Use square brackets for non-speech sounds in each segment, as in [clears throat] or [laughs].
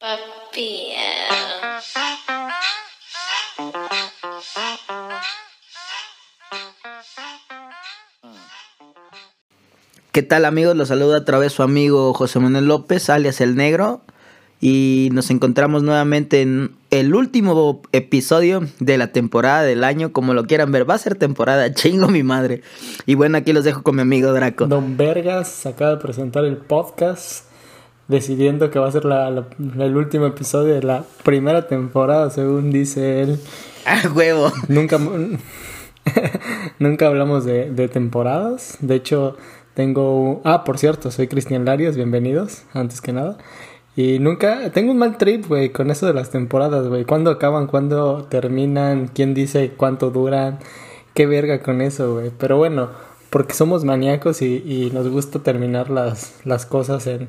Papi. ¿Qué tal amigos? Los saluda otra vez su amigo José Manuel López, alias El Negro. Y nos encontramos nuevamente en el último episodio de la temporada del año, como lo quieran ver. Va a ser temporada, [laughs] chingo mi madre. Y bueno, aquí los dejo con mi amigo Draco. Don Vergas acaba de presentar el podcast decidiendo que va a ser la- la- el último episodio de la primera temporada, según dice él. [laughs] ¡Ah, huevo! Nunca, [laughs] nunca hablamos de, de temporadas. De hecho, tengo... Ah, por cierto, soy Cristian Larios, bienvenidos, antes que nada. Y nunca... Tengo un mal trip, güey, con eso de las temporadas, güey. ¿Cuándo acaban? ¿Cuándo terminan? ¿Quién dice cuánto duran? Qué verga con eso, güey. Pero bueno, porque somos maníacos y, y nos gusta terminar las, las cosas en,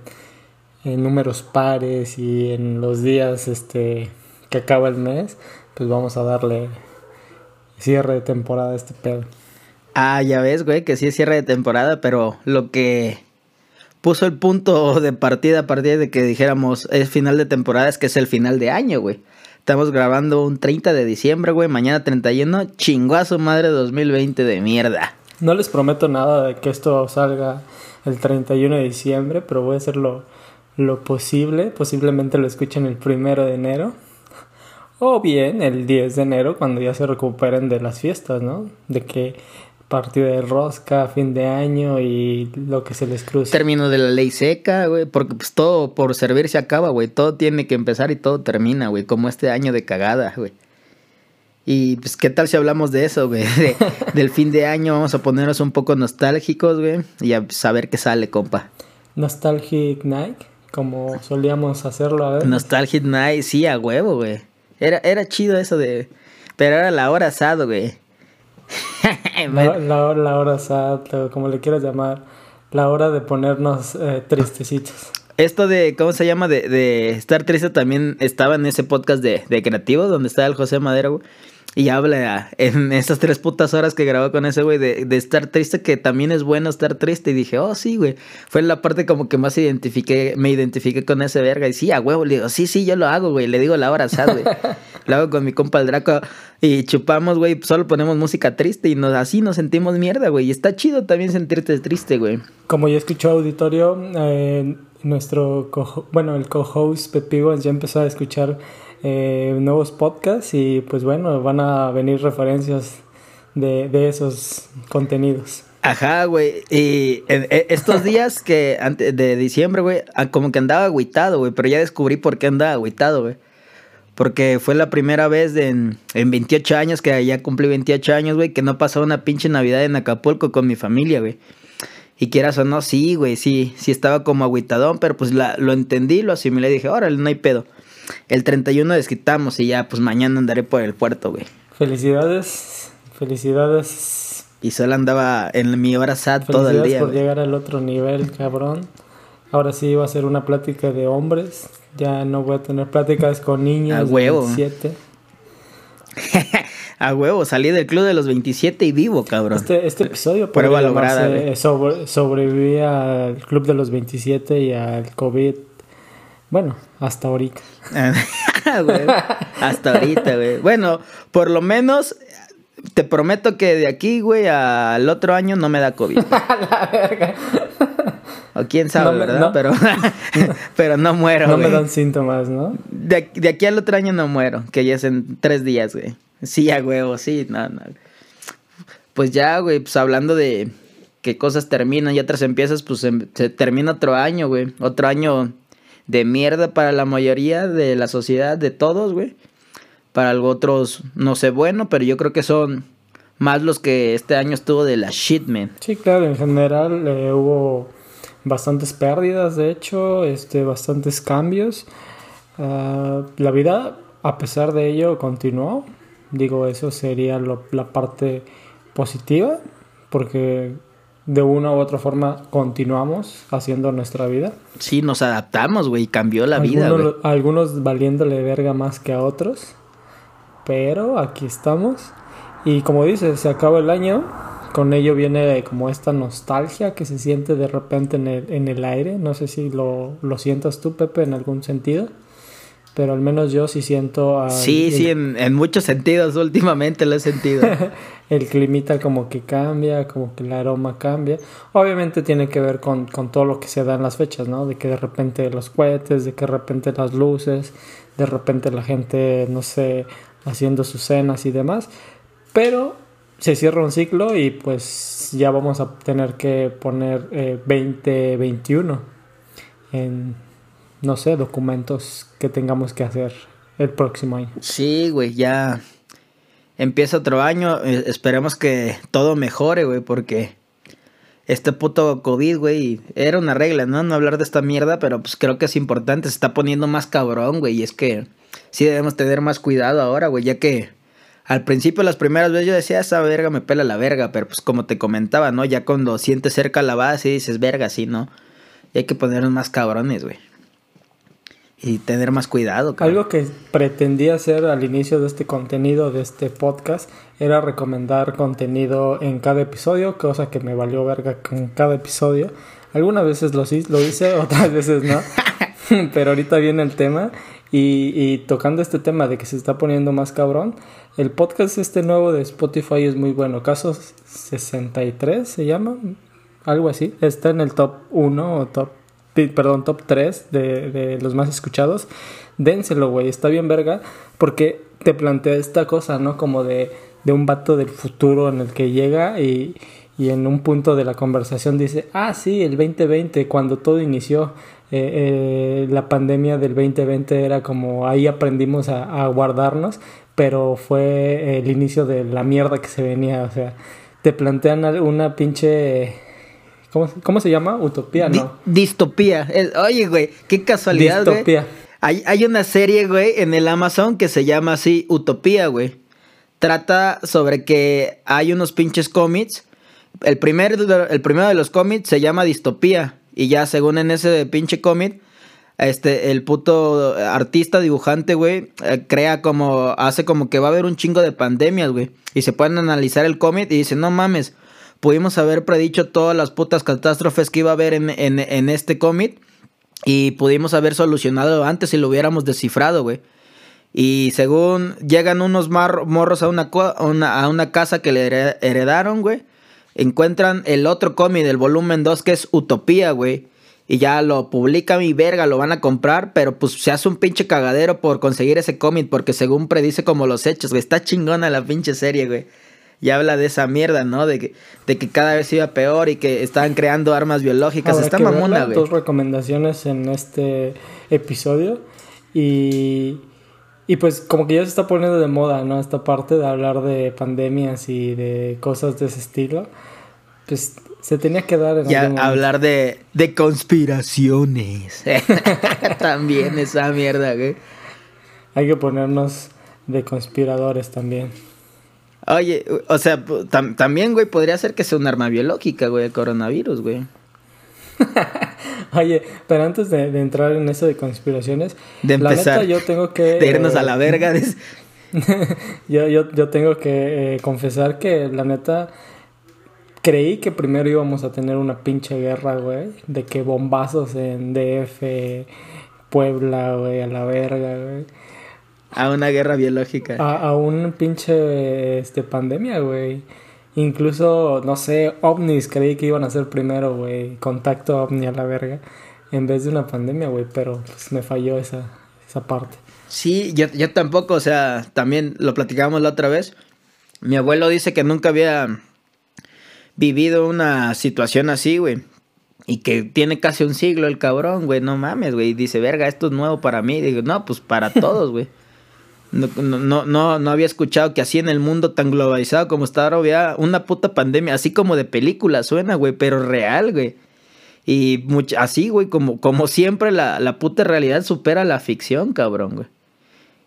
en números pares y en los días este que acaba el mes, pues vamos a darle cierre de temporada a este pedo. Ah, ya ves, güey, que sí es cierre de temporada, pero lo que puso el punto de partida a partir de que dijéramos es final de temporada es que es el final de año, güey. Estamos grabando un 30 de diciembre, güey, mañana 31, chingó a su madre 2020 de mierda. No les prometo nada de que esto salga el 31 de diciembre, pero voy a hacer lo, posible. Posiblemente lo escuchen el primero de enero. [laughs] O bien el 10 de enero, cuando ya se recuperen de las fiestas, ¿no? De que partido de rosca, fin de año y lo que se les cruce. Término de la ley seca, güey, porque pues todo por servir se acaba, güey. Todo tiene que empezar y todo termina, güey, como este año de cagada, güey. Y pues, ¿qué tal si hablamos de eso, güey? [laughs] De- del fin de año, vamos a ponernos un poco nostálgicos, güey, y a saber qué sale, compa. Nostalgic Night, como solíamos hacerlo a ver. Nostalgic Night, sí, a huevo, güey. Era, era chido eso de... Pero era la hora asado, güey. [laughs] La, la hora, la hora sad, o como le quieras llamar, la hora de ponernos eh, tristecitos. Esto de, ¿cómo se llama? De, de estar triste también estaba en ese podcast de, de Creativo, donde está el José Madero, güey. Y habla en esas tres putas horas que grabó con ese güey de, de estar triste, que también es bueno estar triste. Y dije, oh, sí, güey. Fue la parte como que más identifiqué, me identifiqué con ese verga. Y sí, a huevo, le digo, sí, sí, yo lo hago, güey. Le digo la hora sad, güey. [laughs] lo hago con mi compa el Draco. Y chupamos, güey. Solo ponemos música triste y nos, así nos sentimos mierda, güey. Y está chido también sentirte triste, güey. Como ya escuchó auditorio, eh, nuestro, co bueno, el co-host Pepigos ya empezó a escuchar eh, nuevos podcasts y pues bueno, van a venir referencias de, esos contenidos. Ajá, güey. Y en estos días que antes de diciembre, güey, ah, como que andaba agüitado, güey, pero ya descubrí por qué andaba agüitado, güey. Porque fue la primera vez en, en 28 años, que ya cumplí 28 años, güey, que no pasó una pinche Navidad en Acapulco con mi familia, güey. Y quieras o no, sí, güey, sí, sí estaba como agüitadón, pero pues lo entendí, lo asimilé y dije, órale, no hay pedo. El 31 desquitamos y ya, pues mañana andaré por el puerto, güey. Felicidades, felicidades. Y solo andaba en mi hora sad todo el día, por güey. llegar al otro nivel, cabrón. Ahora sí va a ser una plática de hombres. Ya no voy a tener pláticas con niños. A huevo. 27. [laughs] A huevo, salí del club de los 27 y vivo, cabrón. Este, este episodio Prueba lograda, sobre- sobreviví al Club de los 27 y al COVID. Bueno, hasta ahorita. [laughs] Hasta ahorita, güey. Bueno, por lo menos te prometo que de aquí, güey, al otro año no me da COVID. [laughs] O quién sabe, No me- ¿verdad? no. Pero, [laughs] pero no muero, no me dan síntomas, ¿no? De, de aquí al otro año no muero, que ya es en tres días, güey. Sí, a huevo, sí, no, no. Pues ya, güey, pues hablando de que cosas terminan y otras empiezas, pues em- se termina otro año, güey. Otro año de mierda para la mayoría de la sociedad, de todos, güey. Para otros, no sé, bueno, pero yo creo que son más los que este año estuvo de la shit, man. Sí, claro, en general eh, hubo bastantes pérdidas, de hecho, este, bastantes cambios. Ah, la vida, a pesar de ello, continuó. Digo, eso sería la parte positiva, porque de una u otra forma continuamos haciendo nuestra vida. Sí, nos adaptamos, güey, cambió la vida, algunos, güey. algunos valiéndole verga más que a otros. Pero aquí estamos. Y como dices, se acaba el año. Con ello viene como esta nostalgia que se siente de repente en el, en el aire. No sé si lo, lo sientas tú, Pepe, en algún sentido. Pero al menos yo sí siento... Sí, el, sí, en, en muchos sentidos últimamente lo he sentido. [laughs] el climita como que cambia, como que el aroma cambia. Obviamente tiene que ver con, con todo lo que se da en las fechas, ¿no? De que de repente los cohetes, de que de repente las luces, de repente la gente, no sé, haciendo sus cenas y demás. Pero se cierra un ciclo y pues ya vamos a tener que poner eh, 2021 en, no sé, documentos que tengamos que hacer el próximo año. Sí, güey, ya empieza otro año. eh, Esperemos que todo mejore, güey, porque este puto COVID, güey, era una regla, ¿no? No hablar de esta mierda, pero pues creo que es importante. Se está poniendo más cabrón, güey, y es que sí debemos tener más cuidado ahora, güey, ya que al principio, las primeras veces yo decía, esa verga me pela la verga, pero pues como te comentaba, ¿no? Ya cuando sientes cerca la base y dices, verga, sí, ¿no? Y hay que ponernos más cabrones, güey. Y tener más cuidado. Algo que pretendía hacer al inicio de este contenido, de este podcast, era recomendar contenido en cada episodio, cosa que me valió verga con cada episodio. Algunas veces lo, lo hice, [laughs] otras veces no. [laughs] Pero ahorita viene el tema. Y, tocando este tema de que se está poniendo más cabrón, el podcast este nuevo de Spotify es muy bueno. Casos 63 se llama, algo así. Está en el top 1 o top perdón, top 3 de, de los más escuchados, dénselo, güey, está bien verga, porque te plantea esta cosa, ¿no? Como de, de un vato del futuro en el que llega y, y en un punto de la conversación dice, ah, sí, el 2020, cuando todo inició, eh, eh, la pandemia del 2020 era como ahí aprendimos a, a guardarnos, pero fue el inicio de la mierda que se venía, o sea, te plantean una pinche... ¿Cómo, cómo se llama? Utopía, Di- ¿no? distopía. Oye, güey, qué casualidad, güey. Distopía. Hay, hay una serie, güey, en el Amazon que se llama así Utopía, güey. Trata sobre que hay unos pinches cómics. El, primer, el primero de los cómics se llama Distopía. Y ya según en ese pinche cómic, este, el puto artista, dibujante, güey, eh, crea como, hace como que va a haber un chingo de pandemias, güey. Y se pueden analizar el cómic y dicen, no mames, pudimos haber predicho todas las putas catástrofes que iba a haber en, en, este cómic. Y pudimos haber solucionado antes si lo hubiéramos descifrado, güey. Y según llegan unos morros a una, a una, casa que le here- heredaron, güey. Encuentran el otro cómic del volumen 2 que es Utopía, güey. Y ya lo publican y verga, lo van a comprar. Pero pues se hace un pinche cagadero por conseguir ese cómic. Porque según predice como los hechos, güey. Está chingona la pinche serie, güey. Y habla de esa mierda, ¿no? De que, de que cada vez iba peor y que estaban creando armas biológicas. Habrá Está que mamona, güey. Dos recomendaciones en este episodio. Y, y pues como que ya se está poniendo de moda, ¿no? Esta parte de hablar de pandemias y de cosas de ese estilo. Pues se tenía que dar en Ya algún hablar de, de conspiraciones. [laughs] También esa mierda, güey. Hay que ponernos de conspiradores también. Oye, o sea, tam- también, güey, podría ser que sea un arma biológica, güey, el coronavirus, güey. [laughs] Oye, pero antes de, de entrar en eso de conspiraciones, De la empezar. neta yo tengo que... [laughs] De irnos a la eh, verga. [laughs] des- yo, yo, yo tengo que eh, confesar que la neta creí que primero íbamos a tener una pinche guerra, güey. De que bombazos en DF, Puebla, güey, a la verga, güey. A una guerra biológica. A, a un pinche este, pandemia, güey. Incluso, no sé, ovnis creí que iban a ser primero, güey. Contacto ovni a la verga. En vez de una pandemia, güey. Pero pues me falló esa, esa parte. Sí, yo, yo tampoco, o sea, también lo platicábamos la otra vez. Mi abuelo dice que nunca había vivido una situación así, güey. Y que tiene casi un siglo el cabrón, güey, no mames, güey. Y dice, verga, esto es nuevo para mí. digo, no, pues para [laughs] todos, güey. No, no, no, no, había escuchado que así en el mundo tan globalizado como está ahora había una puta pandemia, así como de película suena, güey, pero real, güey. Y much- así, güey, como, como siempre, la, la puta realidad supera la ficción, cabrón, güey.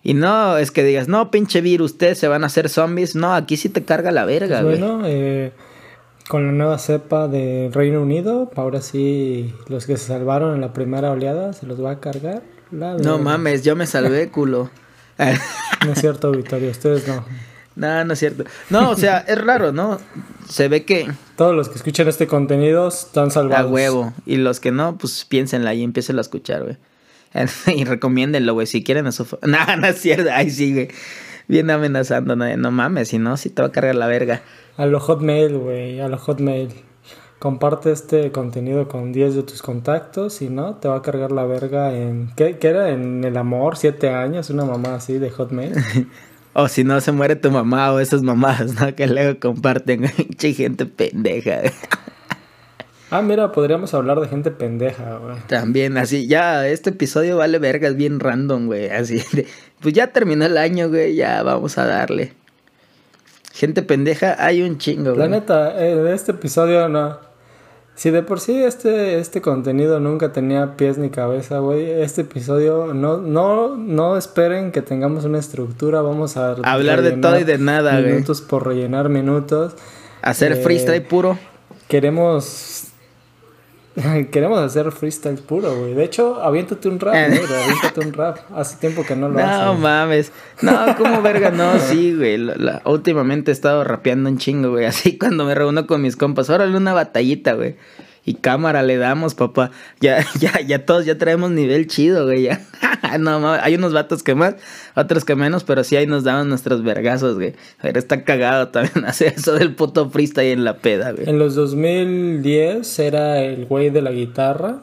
Y no es que digas, no, pinche virus, ustedes se van a hacer zombies. No, aquí sí te carga la verga, Pues güey. bueno, eh, con la nueva cepa del Reino Unido, ahora sí los que se salvaron en la primera oleada se los va a cargar. La No mames, yo me salvé, culo. No es cierto, Victoria, ustedes no. no, no es cierto. No, o sea, es raro, ¿no? Se ve que Todos los que escuchan este contenido están a salvados. huevo. Y los que no, pues piénsenla y empiecen a escuchar, güey. [laughs] y recomiéndenlo, güey, si quieren a su... [laughs] No, no es cierto. Ay, sí, güey. Bien amenazando, no, no mames, si no, si te va a cargar la verga. A lo Hotmail, güey, a lo Hotmail. Comparte este contenido con 10 de tus contactos, si no, te va a cargar la verga en... ¿Qué, qué era? En el amor, 7 años, una mamá así de Hotmail. [laughs] O si no, se muere tu mamá o esas mamás, ¿no? Que luego comparten. [laughs] Pinche gente pendeja. ah, mira, podríamos hablar de gente pendeja, güey. También, así, ya, este episodio vale vergas bien random, güey. Así, [laughs] de, pues ya terminó el año, güey, ya vamos a darle. Gente pendeja, hay un chingo, La güey. neta, eh, de este episodio no. Si de por sí este, este contenido nunca tenía pies ni cabeza, güey. Este episodio no, no, no esperen que tengamos una estructura. Vamos a Hablar de todo y de nada, güey. Minutos por rellenar minutos. Hacer eh, freestyle puro. Queremos. [laughs] Queremos hacer freestyle puro, güey. De hecho, aviéntate un rap, Eh. güey. Aviéntate un rap. Hace tiempo que no lo No haces. mames. No, como verga, no, [laughs] sí, güey. La- la- últimamente he estado rapeando un chingo, güey. [laughs] Así cuando me reúno con mis compas. Órale una batallita, güey. Y cámara le damos, papá. Ya, [laughs] ya, ya todos ya traemos nivel chido, güey. Ya. [laughs] no. Hay unos vatos que más, otros que menos, pero sí ahí nos daban nuestros vergazos, güey. Pero está cagado también [laughs] hacer eso del puto freestyle en la peda, güey. En los 2010 era el güey de la guitarra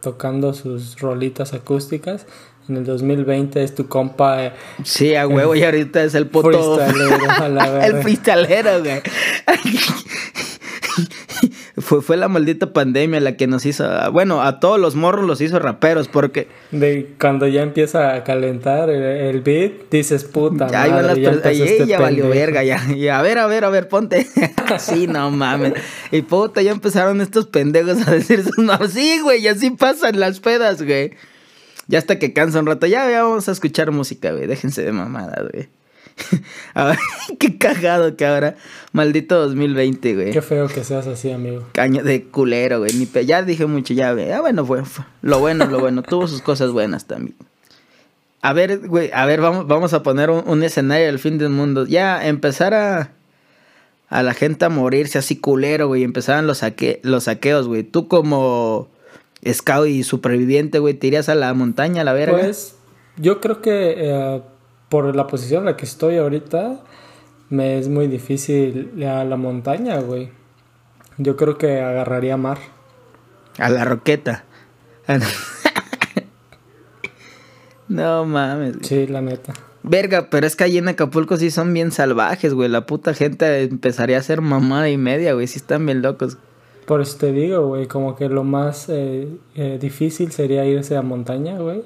tocando sus rolitas acústicas. En el 2020 es tu compa eh, Sí, a huevo, y ahorita es el puto. freestylero, a la el freestalero, güey. Fue, fue la maldita pandemia la que nos hizo. Bueno, a todos los morros los hizo raperos, porque. De cuando ya empieza a calentar el, el beat, dices puta Ya iban las madre, ya Ay, este ya valió pendejo". verga, ya. Y a ver, a ver, a ver, ponte. [laughs] sí, no mames. Y puta, ya empezaron estos pendejos a decir [laughs] sus mames. Sí, güey, y así pasan las pedas, güey. Ya hasta que cansa un rato. Ya, ya vamos a escuchar música, güey. Déjense de mamadas, güey. [laughs] Qué cagado que ahora. Maldito 2020, güey. Qué feo que seas así, amigo. Caño de culero, güey. Ni pe- Ya dije mucho, ya, güey. Ah, bueno, fue, fue- Lo bueno, lo bueno. Tuvo sus cosas buenas también. A ver, güey, a ver, vamos, vamos a poner un, un escenario del fin del mundo. Ya, empezar a. A la gente a morirse así culero, güey. Empezaran los, saque, los saqueos, güey. Tú como scout y superviviente, güey, te irías a la montaña, a la verga. Pues yo creo que eh, por la posición en la que estoy ahorita, me es muy difícil ir a la montaña, güey. Yo creo que agarraría mar. A la roqueta. [laughs] no mames, güey. Sí, la neta. Verga, pero es que allí en Acapulco sí son bien salvajes, güey. La puta gente empezaría a ser mamada y media, güey. Sí están bien locos. Por eso te digo, güey, como que lo más eh, eh, difícil sería irse a montaña, güey.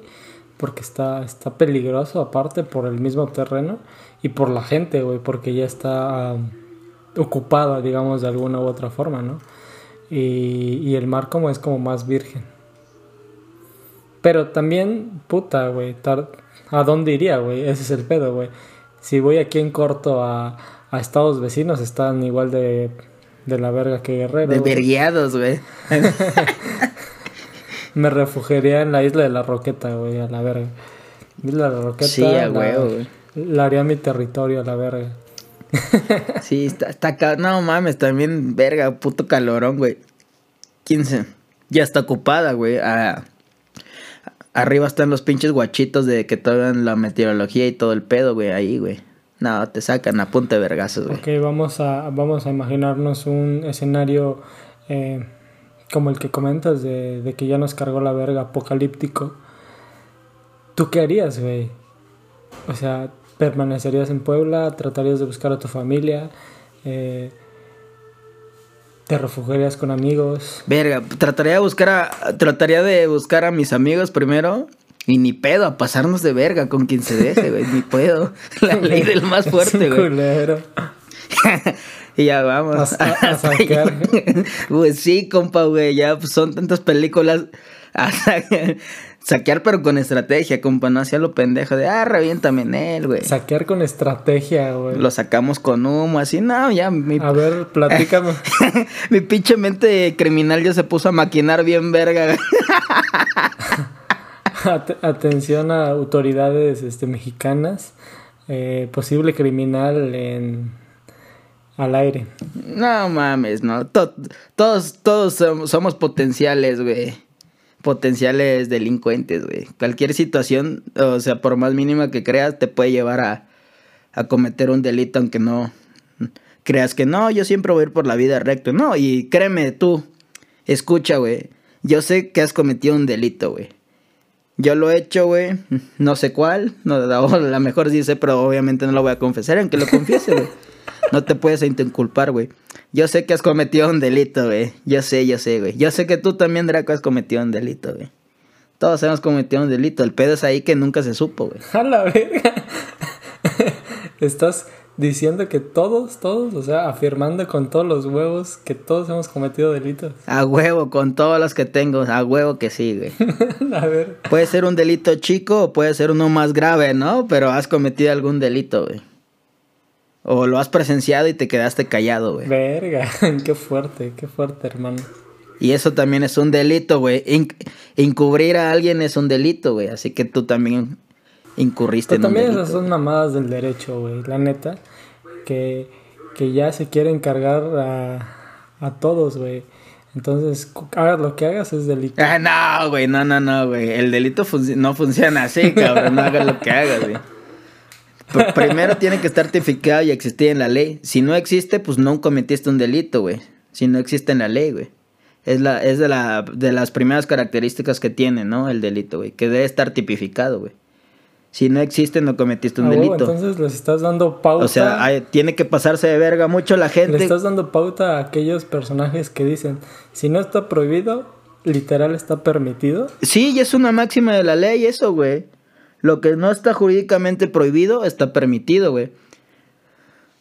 Porque está, está peligroso, aparte, por el mismo terreno. Y por la gente, güey, porque ya está ah, ocupada, digamos, de alguna u otra forma, ¿no? Y, y el mar como es como más virgen. Pero también, puta, güey, ¿a dónde iría, güey? Ese es el pedo, güey. Si voy aquí en corto a, a estados vecinos, están igual de, de la verga que Guerrero. De vergueados, güey. [laughs] Me refugiaría en la isla de la Roqueta, güey, a la verga. Isla de la Roqueta. Sí, a huevo, güey. La haría mi territorio a la verga. [laughs] Sí, está, está No mames, también, verga, puto calorón, güey. 15. Ya está ocupada, güey. Ah, arriba están los pinches guachitos de que toman la meteorología y todo el pedo, güey. Ahí, güey. No, te sacan a punta de vergazos, güey. Ok, vamos a, vamos a imaginarnos un escenario eh, como el que comentas de, de que ya nos cargó la verga apocalíptico. ¿Tú qué harías, güey? O sea, ¿permanecerías en Puebla? ¿Tratarías de buscar a tu familia? Eh, ¿Te refugiarías con amigos? Verga, trataría de buscar a, trataría de buscar a mis amigos primero. Y ni pedo, a pasarnos de verga con quien se deje, güey. Ni pedo. [laughs] La ley del más fuerte, [laughs] güey. [laughs] Y ya vamos. A, a- [laughs] saquear. Pues sí, compa, güey. Ya son tantas películas. [laughs] A saquear, pero con estrategia, compa. No hacía lo pendejo de, ah, reviéntame en él, güey. Saquear con estrategia, güey. Lo sacamos con humo, así, no, ya. Mi, A ver, platícame. [laughs] mi pinche mente criminal ya se puso a maquinar bien verga. At- atención a autoridades este, mexicanas. Eh, posible criminal en al aire. No mames, no. To- todos, todos som- somos potenciales, güey. Potenciales delincuentes, güey. Cualquier situación, o sea, por más mínima que creas, te puede llevar a, a cometer un delito, aunque no creas que no, yo siempre voy a ir por la vida recto. No, y créeme tú, escucha, güey. Yo sé que has cometido un delito, güey. Yo lo he hecho, güey. No sé cuál. No, a lo [laughs] mejor sí sé, pero obviamente no lo voy a confesar, aunque lo confiese, güey. No te puedes inculpar, güey. Yo sé que has cometido un delito, güey. Yo sé, yo sé, güey. Yo sé que tú también, Draco, has cometido un delito, güey. Todos hemos cometido un delito. El pedo es ahí que nunca se supo, güey. A la verga. Estás diciendo que todos, todos, o sea, afirmando con todos los huevos que todos hemos cometido delitos. A huevo, con todos los que tengo. A huevo que sí, güey. [laughs] a ver. Puede ser un delito chico o puede ser uno más grave, ¿no? Pero has cometido algún delito, güey. O lo has presenciado y te quedaste callado, güey. Verga, [laughs] qué fuerte, qué fuerte, hermano. Y eso también es un delito, güey. In- encubrir a alguien es un delito, güey. Así que tú también incurriste Pero en un también delito. esas son mamadas del derecho, güey, la neta. Que, que ya se quieren cargar a, a todos, güey. Entonces, hagas lo que hagas es delito. Ah, no, güey, no, no, no, güey. El delito func- no funciona así, cabrón. No hagas lo que hagas, güey. Pr- Primero tiene que estar tipificado y existir en la ley. Si no existe, pues no cometiste un delito, güey. Si no existe en la ley, güey. Es, la, es de, la, de las primeras características que tiene, ¿no? El delito, güey. Que debe estar tipificado, güey. Si no existe, no cometiste un Ah, delito. entonces les estás dando pauta. O sea, hay- tiene que pasarse de verga mucho la le gente. estás dando pauta a aquellos personajes que dicen, si no está prohibido, literal está permitido. Sí, y es una máxima de la ley eso, güey. Lo que no está jurídicamente prohibido está permitido, güey.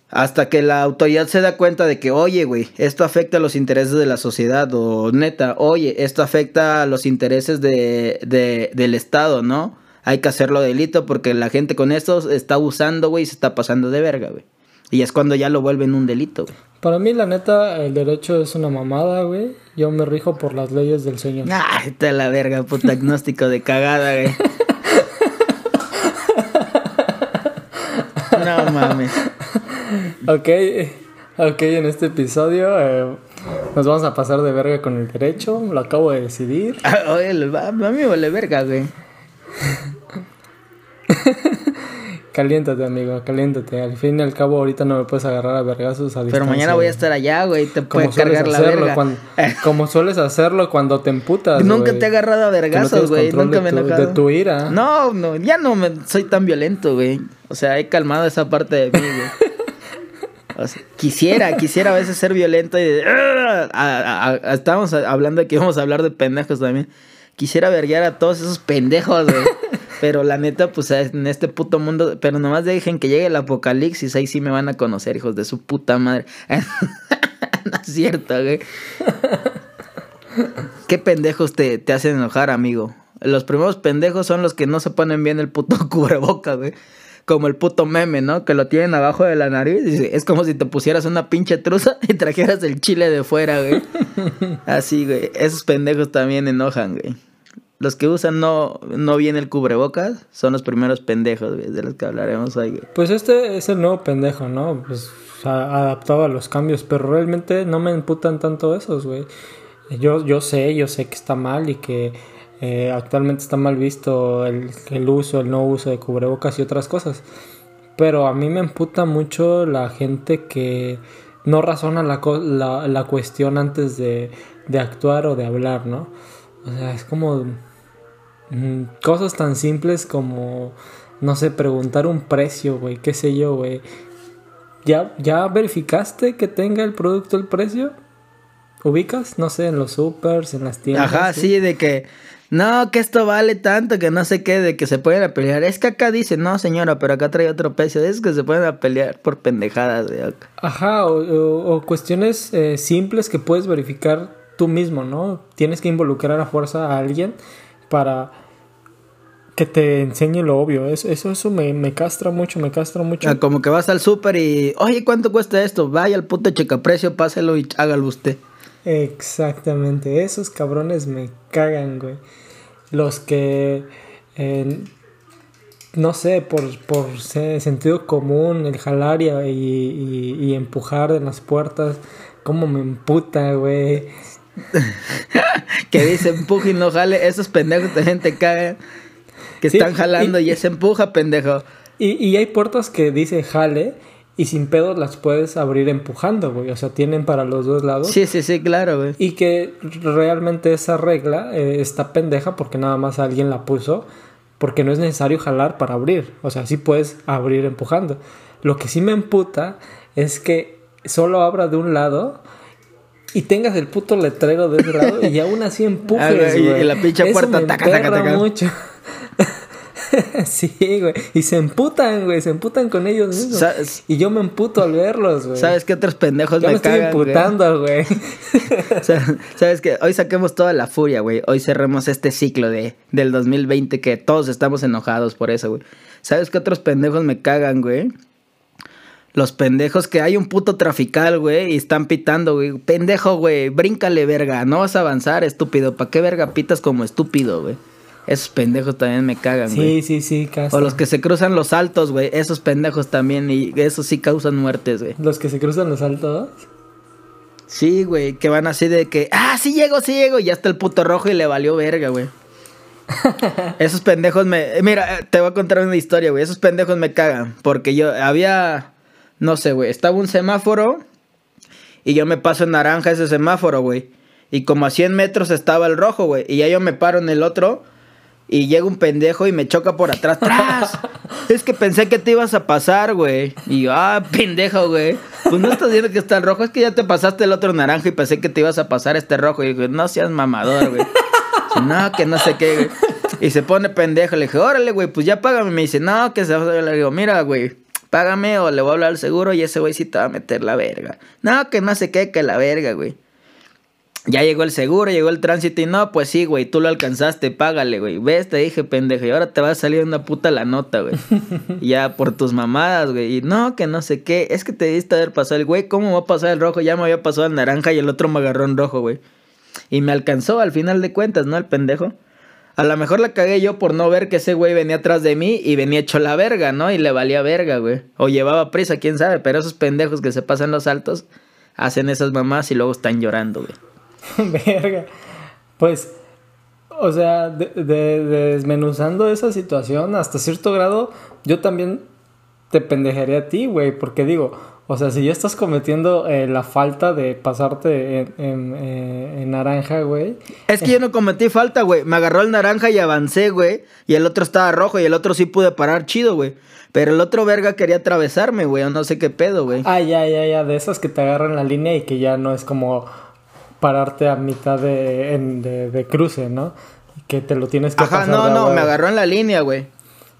Hasta que la autoridad se da cuenta de que, oye, güey, esto afecta a los intereses de la sociedad, o neta, oye, esto afecta a los intereses de, de- del Estado, ¿no? Hay que hacerlo delito porque la gente con esto está abusando, güey, y se está pasando de verga, güey. Y es cuando ya lo vuelven un delito, güey. Para mí, la neta, el derecho es una mamada, güey. Yo me rijo por las leyes del Señor. [laughs] Ay, está la verga, puta agnóstico de cagada, güey. [laughs] No mames. Ok, ok, en este episodio eh, nos vamos a pasar de verga con el derecho. Lo acabo de decidir. Ah, Oye, a mí me vale verga, güey. [laughs] Caliéntate, amigo, caliéntate. Al fin y al cabo, ahorita no me puedes agarrar a vergazos a Pero distancia, mañana voy a estar allá, güey. Te Como puede sueles cargar la hacerlo verga. cuando- [laughs] como sueles hacerlo cuando te emputas. Nunca güey. te he agarrado a no vergazos, güey. Nunca me he enojado. De tu ira. No, no, ya no me, soy tan violento, güey. O sea, he calmado esa parte de mí, güey. [laughs] O sea, quisiera, quisiera a veces ser violento y de, a- a- a- estábamos hablando de que íbamos a hablar de pendejos también. Quisiera verguear a todos esos pendejos, güey. Pero la neta, pues en este puto mundo, pero nomás dejen que llegue el apocalipsis, ahí sí me van a conocer, hijos de su puta madre. [laughs] no es cierto, güey. ¿Qué pendejos te, te hacen enojar, amigo? Los primeros pendejos son los que no se ponen bien el puto [laughs] cubreboca, güey. Como el puto meme, ¿no? Que lo tienen abajo de la nariz. Es como si te pusieras una pinche truza [laughs] y trajeras el chile de fuera, güey. Así, güey. Esos pendejos también enojan, güey. Los que usan no, no bien el cubrebocas son los primeros pendejos, de los que hablaremos hoy. Pues este es el nuevo pendejo, ¿no? Pues adaptado a los cambios, pero realmente no me imputan tanto esos, güey. Yo, yo sé, yo sé que está mal y que eh, actualmente está mal visto el, el uso, el no uso de cubrebocas y otras cosas. Pero a mí me imputa mucho la gente que no razona la, la, la cuestión antes de, de actuar o de hablar, ¿no? O sea, es como cosas tan simples como, no sé, preguntar un precio, güey, qué sé yo, güey. ¿Ya, ¿Ya verificaste que tenga el producto el precio? ¿Ubicas? No sé, en los supers, en las tiendas. Ajá, sí, de que no, que esto vale tanto, que no sé qué, de que se pueden a pelear. Es que acá dice, no señora, pero acá trae otro precio. Es que se pueden a pelear por pendejadas. güey. Ajá, o, o- o cuestiones eh, simples que puedes verificar tú mismo, ¿no? Tienes que involucrar a fuerza a alguien para que te enseñe lo obvio. Eso, eso, eso me, me castra mucho, me castra mucho. Ah, Como que vas al súper y, oye, ¿cuánto cuesta esto? Vaya al puto checaprecio, páselo y hágalo usted. Exactamente, esos cabrones me cagan, güey. Los que, eh, no sé, por, por se- sentido común, el jalar y, y- y empujar en las puertas, cómo me emputa, güey. [laughs] Que dice empuja y no jale. Esos pendejos también te cagan. Que Sí, están jalando y, y- ese empuja, pendejo. Y, y hay puertas que dice jale y sin pedos las puedes abrir empujando, güey. O sea, tienen para los dos lados. Sí, sí, sí, claro, güey. Y que realmente esa regla eh, está pendeja porque nada más alguien la puso. Porque no es necesario jalar para abrir. O sea, sí puedes abrir empujando. Lo que sí me emputa es que solo abra de un lado y tengas el puto letrero de ese lado y aún así Ah, empujes, güey, y- güey. y la pinche puerta, me taca, taca, taca. mucho. [laughs] sí, güey. Y se emputan, güey. Se emputan con ellos mismos. Y yo me emputo al verlos, güey. ¿Sabes qué otros pendejos Ya me me estoy cagan? emputando, güey. [laughs] ¿Sabes qué? Hoy saquemos toda la furia, güey. Hoy cerremos este ciclo de, del 2020 que todos estamos enojados por eso, güey. ¿Sabes qué otros pendejos me cagan, güey? Los pendejos que hay un puto trafical, güey, y están pitando, güey. Pendejo, güey, bríncale, verga. No vas a avanzar, estúpido. ¿Para qué verga pitas como estúpido, güey? Esos pendejos también me cagan, güey. Sí, sí, sí, casi. O los que se cruzan los altos, güey. Esos pendejos también, y esos sí causan muertes, güey. Los que se cruzan los altos. Sí, güey, que van así de que, ah, sí llego, sí llego, y ya está el puto rojo y le valió verga, güey. [laughs] Esos pendejos me... Mira, te voy a contar una historia, güey. Esos pendejos me cagan. Porque yo había... No sé, güey. Estaba un semáforo y yo me paso en naranja ese semáforo, güey. Y como a 100 metros estaba el rojo, güey. Y ya yo me paro en el otro y llega un pendejo y me choca por atrás. ¡Tras! [laughs] es que pensé que te ibas a pasar, güey. Y yo, ah, pendejo, güey. Pues no estás viendo que está el rojo. Es que ya te pasaste el otro naranja y pensé que te ibas a pasar este rojo. Y dije, no seas mamador, güey. No, que no sé qué, güey. Y se pone pendejo. Le dije, órale, güey, pues ya págame. Me dice, no, que se va a... Le digo, mira, güey, págame o le voy a hablar al seguro y ese güey sí te va a meter la verga. No, que no sé qué, que la verga, güey. Ya llegó el seguro, llegó el tránsito y no, pues sí, güey, tú lo alcanzaste, págale, güey. Ves, te dije, pendejo, y ahora te va a salir una puta la nota, güey. [laughs] ya por tus mamadas, güey. Y no, que no sé qué. Es que te diste haber pasado el güey, ¿cómo va a pasar el rojo? Ya me había pasado el naranja y el otro me agarró en rojo, güey. Y me alcanzó al final de cuentas, ¿no? El pendejo. A lo mejor la cagué yo por no ver que ese güey venía atrás de mí y venía hecho la verga, ¿no? Y le valía verga, güey. O llevaba prisa, quién sabe. Pero esos pendejos que se pasan los altos hacen esas mamás y luego están llorando, güey. [laughs] Verga. Pues, o sea, de- de- desmenuzando esa situación hasta cierto grado, yo también te pendejaría a ti, güey, porque digo, o sea, si ya estás cometiendo eh, la falta de pasarte en, en, eh, en naranja, güey. Es que yo no cometí falta, güey. Me agarró el naranja y avancé, güey. Y el otro estaba rojo y el otro sí pude parar chido, güey. Pero el otro verga quería atravesarme, güey. O no sé qué pedo, güey. Ah, ya, ya, ya, de esas que te agarran la línea y que ya no es como pararte a mitad de, en- de, de cruce, ¿no? Que te lo tienes que Ajá, pasar no, no, me agarró en la línea, güey.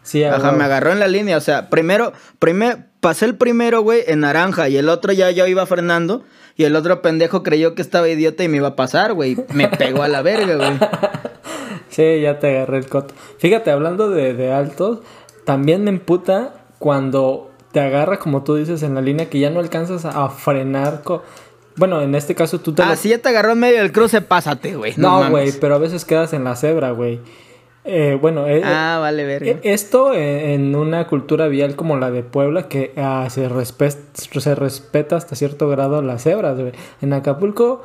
Sí, Ajá, me agarró en la línea. O sea, primero, primer, pasé el primero, güey, en naranja. Y el otro ya yo iba frenando. Y el otro pendejo creyó que estaba idiota y me iba a pasar, güey. Me pegó a la verga, güey. [laughs] Sí, ya te agarré el coto. Fíjate, hablando de, de altos, también me emputa cuando te agarra, como tú dices, en la línea que ya no alcanzas a, a frenar. Bueno, en este caso tú te Ah, lo- si ya te agarró en medio del cruce, pásate, güey. No, güey, pero a veces quedas en la cebra, güey. Eh, bueno, eh, Ah, vale, verga. eh, esto eh, en una cultura vial como la de Puebla, que ah, se, se respeta hasta cierto grado las cebras, güey. En Acapulco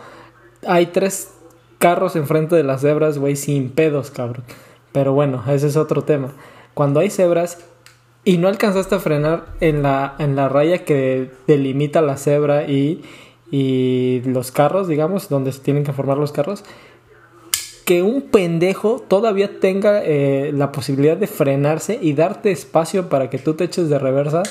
hay tres carros enfrente de las cebras, güey, sin pedos, cabrón. Pero bueno, ese es otro tema. Cuando hay cebras y no alcanzaste a frenar en la, en la raya que delimita la cebra y, y los carros, digamos, donde se tienen que formar los carros, que un pendejo todavía tenga eh, la posibilidad de frenarse y darte espacio para que tú te eches de reversa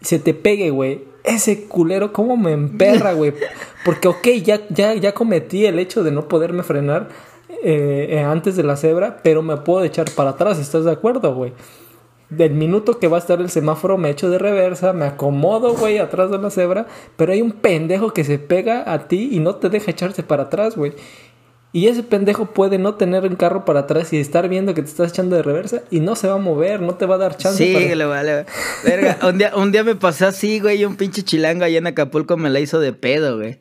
se te pegue, güey. Ese culero, ¿cómo me emperra, güey? [laughs] Porque, ok, ya, ya, ya cometí el hecho de no poderme frenar. eh, eh, antes de la cebra, pero me puedo echar para atrás, ¿estás de acuerdo, güey? Del minuto que va a estar el semáforo me echo de reversa, me acomodo, güey, atrás de la cebra, pero hay un pendejo que se pega a ti y no te deja echarse para atrás, güey. Y ese pendejo puede no tener un carro para atrás y estar viendo que te estás echando de reversa y no se va a mover, no te va a dar chance. Sí, para... le vale. Verga, un día, un día me pasé así, güey, y un pinche chilango allá en Acapulco me la hizo de pedo, güey.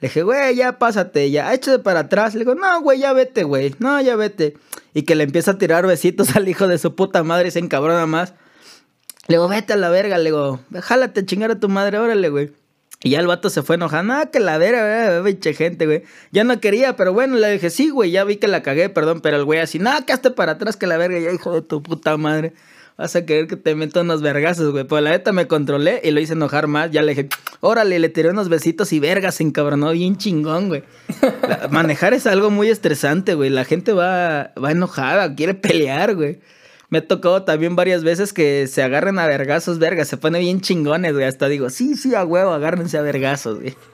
Le dije, güey, ya pásate, ya, échate para atrás. Le digo, no, güey, ya vete, güey, no, ya vete. Y que le empieza a tirar besitos [laughs] al hijo de su puta madre y se encabrona más. Le digo, vete a la verga, le digo, jálate chingar a tu madre, órale, güey. Y ya el vato se fue enojando, ah, que la verga, pinche gente, güey. Ya no quería, pero bueno, le dije, sí, güey, ya vi que la cagué, perdón, pero el güey así, no, que hazte para atrás, que la verga, ya hijo de tu puta madre. Vas a querer que te meto unos vergazos, güey. Pues la neta me controlé y lo hice enojar más. Ya le dije, órale, le tiré unos besitos y vergas, se encabronó bien chingón, güey. Manejar es algo muy estresante, güey. La gente va, va enojada, quiere pelear, güey. Me ha tocado también varias veces que se agarren a vergazos, vergas. Se pone bien chingones, güey. Hasta digo, sí, sí, a huevo, agárrense a vergazos, güey. [laughs]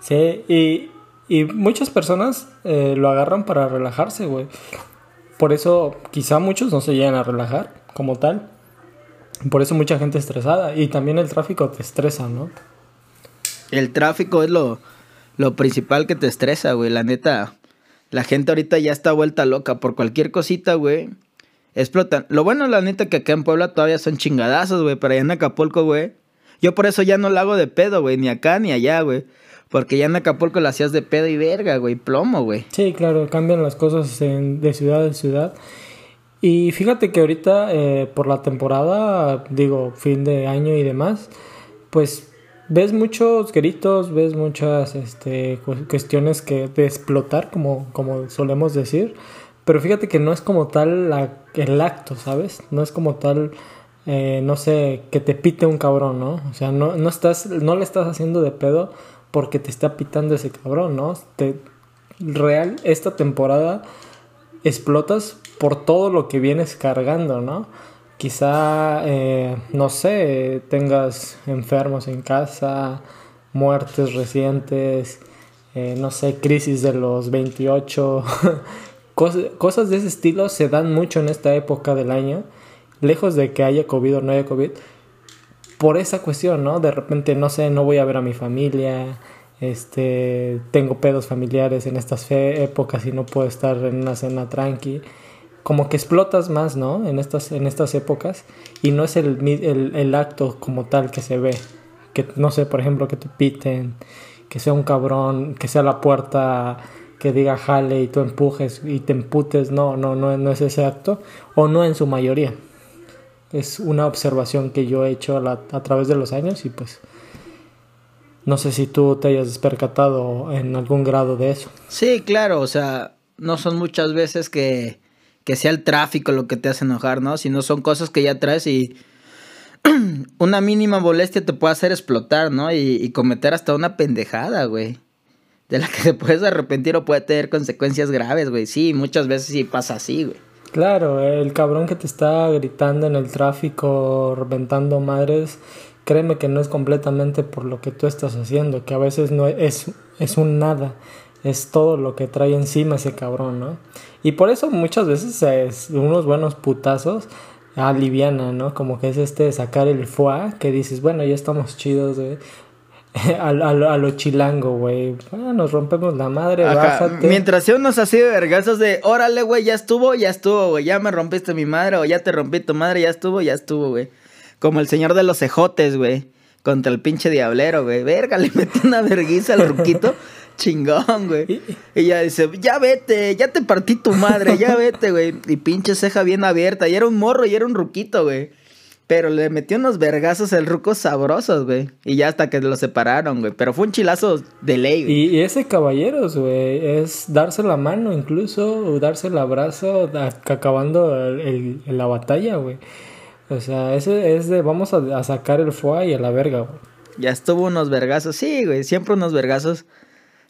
Sí, y, y muchas personas eh, lo agarran para relajarse, güey. Por eso quizá muchos no se llegan a relajar como tal. Por eso mucha gente estresada. Y también el tráfico te estresa, ¿no? El tráfico es lo, lo principal que te estresa, güey. La neta, la gente ahorita ya está vuelta loca por cualquier cosita, güey. Explotan. Lo bueno, la neta, que acá en Puebla todavía son chingadazos, güey. Pero allá en Acapulco, güey. Yo por eso ya no lo hago de pedo, güey. Ni acá ni allá, güey. Porque ya en Acapulco lo hacías de pedo y verga, güey. Plomo, güey. Sí, claro, cambian las cosas en- de ciudad en ciudad. Y fíjate que ahorita, eh, por la temporada, digo, fin de año y demás, pues ves muchos gritos, ves muchas este, cu- cuestiones que de explotar, como, como solemos decir. Pero fíjate que no es como tal el acto, ¿sabes? No es como tal, eh, no sé, que te pite un cabrón, ¿no? O sea, no, no, estás, no le estás haciendo de pedo porque te está pitando ese cabrón, ¿no? Te, real, esta temporada explotas por todo lo que vienes cargando, ¿no? Quizá, eh, no sé, tengas enfermos en casa, muertes recientes, eh, no sé, crisis de los 28, [laughs] cosas, de ese estilo se dan mucho en esta época del año, lejos de que haya COVID o no haya COVID, por esa cuestión, ¿no? De repente, no sé, no voy a ver a mi familia, este, tengo pedos familiares en estas épocas y no puedo estar en una cena tranqui. Como que explotas más, ¿no? En estas, en estas épocas y no es el, el, el acto como tal que se ve. Que, no sé, por ejemplo, que te piten, que sea un cabrón, que sea la puerta que diga jale y tú empujes y te emputes. No, no, no, no es ese acto. O no en su mayoría es una observación que yo he hecho a, la- a través de los años y pues no sé si tú te hayas percatado en algún grado de eso. Sí, claro, o sea, no son muchas veces que, que sea el tráfico lo que te hace enojar, ¿no? Sino son cosas que ya traes y [clears throat] una mínima molestia te puede hacer explotar, ¿no? Y, y cometer hasta una pendejada, güey. De la que [laughs] te puedes arrepentir o puede tener consecuencias graves, güey. Sí, muchas veces sí pasa así, güey. Claro, el cabrón que te está gritando en el tráfico, reventando madres, créeme que no es completamente por lo que tú estás haciendo, que a veces no es, es un nada, es todo lo que trae encima ese cabrón, ¿no? Y por eso muchas veces es unos buenos putazos alivianan, ¿no? Como que es este sacar el fuá, que dices, bueno, ya estamos chidos, güey. [laughs] A, a, a lo chilango, güey. Ah, nos rompemos la madre, Ajá, bájate. Mientras unos así de vergazos de, órale, güey, ya estuvo, ya estuvo, güey, ya me rompiste mi madre, o ya te rompí tu madre, ya estuvo, ya estuvo, güey. Como el señor de los ejotes, güey, contra el pinche diablero, güey. Verga, le metí una verguiza al ruquito, [laughs] chingón, güey. [laughs] Y ya dice, ya vete, ya te partí tu madre, ya [laughs] vete, güey. Y pinche ceja bien abierta, y era un morro, y era un ruquito, güey. Pero le metió unos vergazos el ruco sabrosos, güey. Y ya hasta que lo separaron, güey. Pero fue un chilazo de ley, güey. Y, y ese caballeros, güey, es darse la mano incluso, o darse el abrazo acabando el- el- la batalla, güey. O sea, ese es de vamos a, a sacar el foie y a la verga, güey. Ya estuvo unos vergazos. Sí, güey, siempre unos vergazos.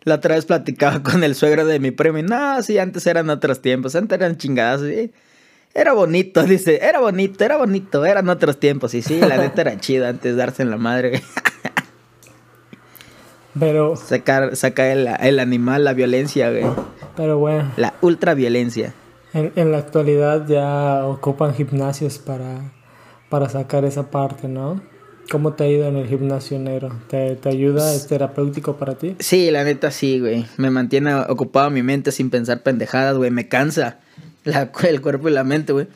La otra vez platicaba con el suegro de mi primo. y, No, sí, antes eran otros tiempos. Antes eran chingadas, sí. Era bonito, [laughs] dice. Era bonito, era bonito. Eran otros tiempos. Y sí, la neta era chido antes de darse en la madre. [laughs] Pero, Sacar, sacar el, el animal, la violencia, güey. pero bueno, La ultraviolencia. en, en la actualidad ya ocupan gimnasios para, para sacar esa parte, ¿no? ¿Cómo te ha ido en el gimnasio negro? ¿Te, te ayuda? ¿Es terapéutico para ti? Sí, la neta sí, güey. Me mantiene ocupado mi mente sin pensar pendejadas, güey. Me cansa la, el cuerpo y la mente, güey.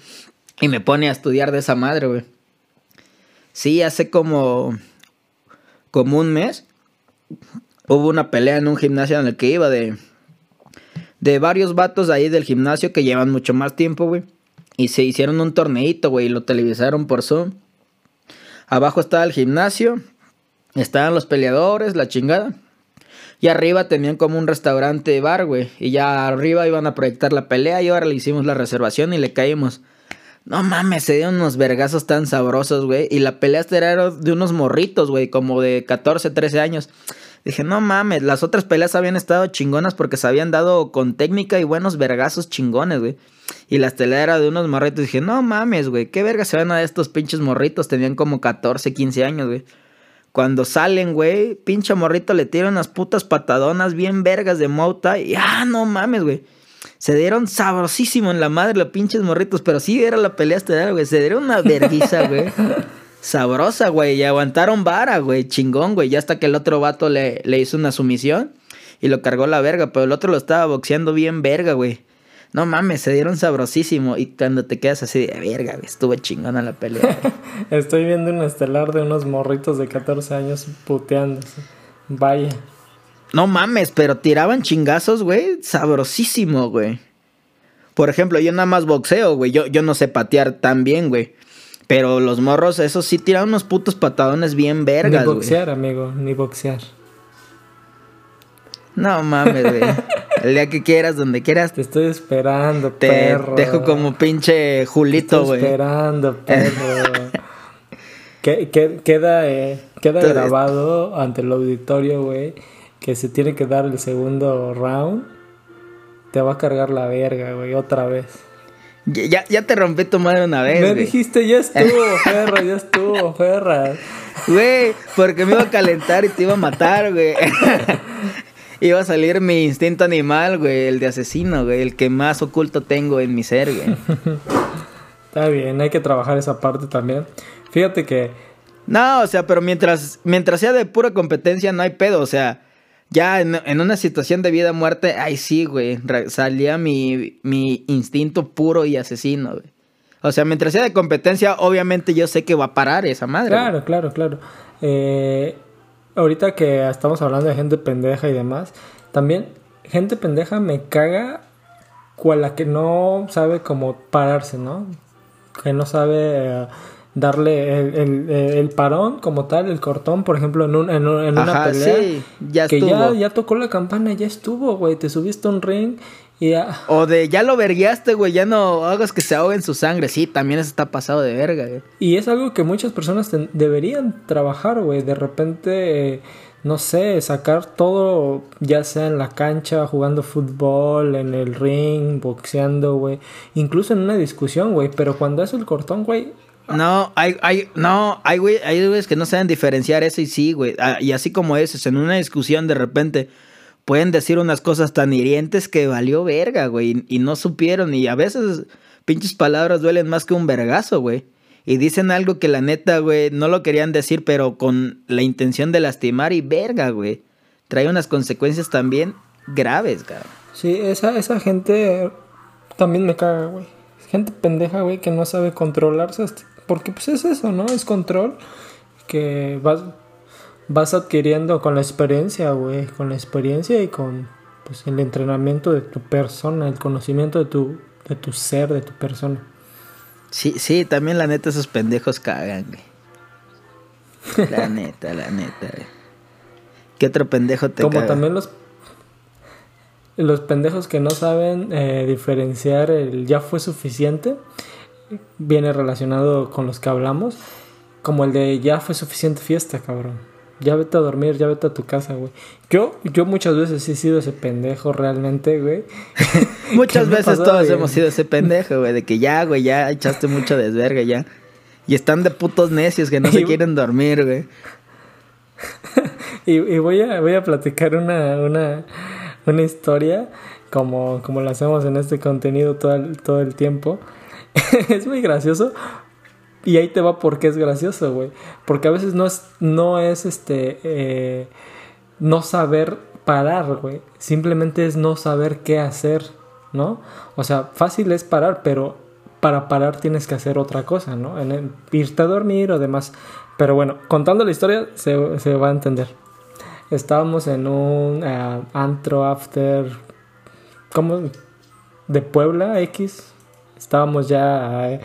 Y me pone a estudiar de esa madre, güey. Sí, hace como, como un mes hubo una pelea en un gimnasio en el que iba de, de varios vatos ahí del gimnasio que llevan mucho más tiempo, güey. Y se hicieron un torneito, güey, y lo televisaron por Zoom. Abajo estaba el gimnasio, estaban los peleadores, la chingada. Y arriba tenían como un restaurante bar, güey. Y ya arriba iban a proyectar la pelea y ahora le hicimos la reservación y le caímos. No mames, se dieron unos vergazos tan sabrosos, güey. Y la pelea era de unos morritos, güey, como de 14, 13 años. Dije, no mames, las otras peleas habían estado chingonas porque se habían dado con técnica y buenos vergazos chingones, güey. Y la pelea era de unos morritos. Dije, no mames, güey, qué verga se van a estos pinches morritos. Tenían como 14, 15 años, güey. Cuando salen, güey, pinche morrito le tira unas putas patadonas bien vergas de mota. Y ah, no mames, güey. Se dieron sabrosísimo en la madre los pinches morritos. Pero sí era la pelea estelar, güey. Se dieron una verguiza, güey. [laughs] Sabrosa, güey. Y aguantaron vara, güey. Chingón, güey. Ya hasta que el otro vato le, le hizo una sumisión. Y lo cargó la verga. Pero el otro lo estaba boxeando bien verga, güey. No mames, se dieron sabrosísimo. Y cuando te quedas así de verga, güey. Estuvo chingona la pelea. [laughs] Estoy viendo un estelar de unos morritos de 14 años puteándose. Vaya. No mames, pero tiraban chingazos, güey. Sabrosísimo, güey. Por ejemplo, yo nada más boxeo, güey. Yo, yo no sé patear tan bien, güey. Pero los morros, esos sí tiraban unos putos patadones bien vergas, ni boxear, amigo, ni boxear. No mames, güey. [laughs] El día que quieras, donde quieras, Te estoy esperando, te perro. dejo como pinche Te Julito, estoy güey. esperando, perro. [laughs] Que- que- queda eh, queda Entonces- grabado ante el auditorio, güey, que se tiene que dar el segundo round. Te va a cargar la verga, güey, otra vez. Ya, ya- te rompí tu madre una vez, Me güey. dijiste, ya estuvo, perro, ya estuvo, perra. [laughs] Güey, porque me iba a calentar y te iba a matar, güey. [laughs] iba a salir mi instinto animal, güey, el de asesino, güey, el que más oculto tengo en mi ser, güey. [laughs] Está bien, hay que trabajar esa parte también. Fíjate que No, o sea, pero mientras, mientras sea de pura competencia, no hay pedo. O sea, ya en, una situación de vida muerte, ay sí, güey. Salía mi, mi instinto puro y asesino, güey. O sea, mientras sea de competencia, obviamente yo sé que va a parar esa madre. Claro, claro, claro. Eh, ahorita que estamos hablando de gente pendeja y demás, también gente pendeja me caga cual la que no sabe cómo pararse, ¿no? Que no sabe eh, darle el, el- el parón como tal, el cortón, por ejemplo, en, un- en, un- en una pelea. sí, ya que ya, ya tocó la campana, ya estuvo, güey. Te subiste a un ring y ya. O de ya lo verguiaste, güey, ya no hagas que se ahogue en su sangre. Sí, también eso está pasado de verga, güey. Y es algo que muchas personas deberían trabajar, güey. De repente, eh, no sé, sacar todo, ya sea en la cancha, jugando fútbol, en el ring, boxeando, güey. Incluso en una discusión, güey. Pero cuando es el cortón, güey. No, hay, hay, no, hay güey, hay güeyes que no saben diferenciar eso y sí, güey. Ah, Y así como eso, en una discusión de repente pueden decir unas cosas tan hirientes que valió verga, güey. Y, y no supieron. Y a veces pinches palabras duelen más que un vergazo, güey. Y dicen algo que la neta, güey, no lo querían decir, pero con la intención de lastimar y verga, güey. Trae unas consecuencias también graves, cabrón. Sí, esa, esa gente también me caga, güey. Gente pendeja, güey, que no sabe controlarse. hasta- Porque pues es eso, ¿no? Es control que vas, vas adquiriendo con la experiencia, güey. Con la experiencia y con pues, el entrenamiento de tu persona, el conocimiento de tu, de tu ser, de tu persona. Sí, sí, también la neta esos pendejos cagan, güey. La [laughs] neta, la neta, güey. ¿Qué otro pendejo te Como caga? también los los pendejos que no saben eh, diferenciar el ya fue suficiente viene relacionado con los que hablamos como el de ya fue suficiente fiesta cabrón ya vete a dormir ya vete a tu casa güey yo yo muchas veces he sido ese pendejo realmente güey [laughs] Muchas ¿Qué me veces pasó, todos güey? hemos sido ese pendejo, güey, de que ya, güey, ya echaste mucho desverga, ya. Y están de putos necios que no se quieren dormir, güey. [laughs] y, voy, a, voy a platicar una, una, una historia como, como lo hacemos en este contenido todo el, todo el tiempo. [laughs] es muy gracioso. Y ahí te va porque es gracioso, güey. Porque a veces no es, no es este, eh, no saber parar, güey. Simplemente es no saber qué hacer, ¿no? O sea, fácil es parar, pero para parar tienes que hacer otra cosa, ¿no? Irte a dormir o demás. Pero bueno, contando la historia se, se va a entender. Estábamos en un uh, antro after como de Puebla X. Estábamos ya eh,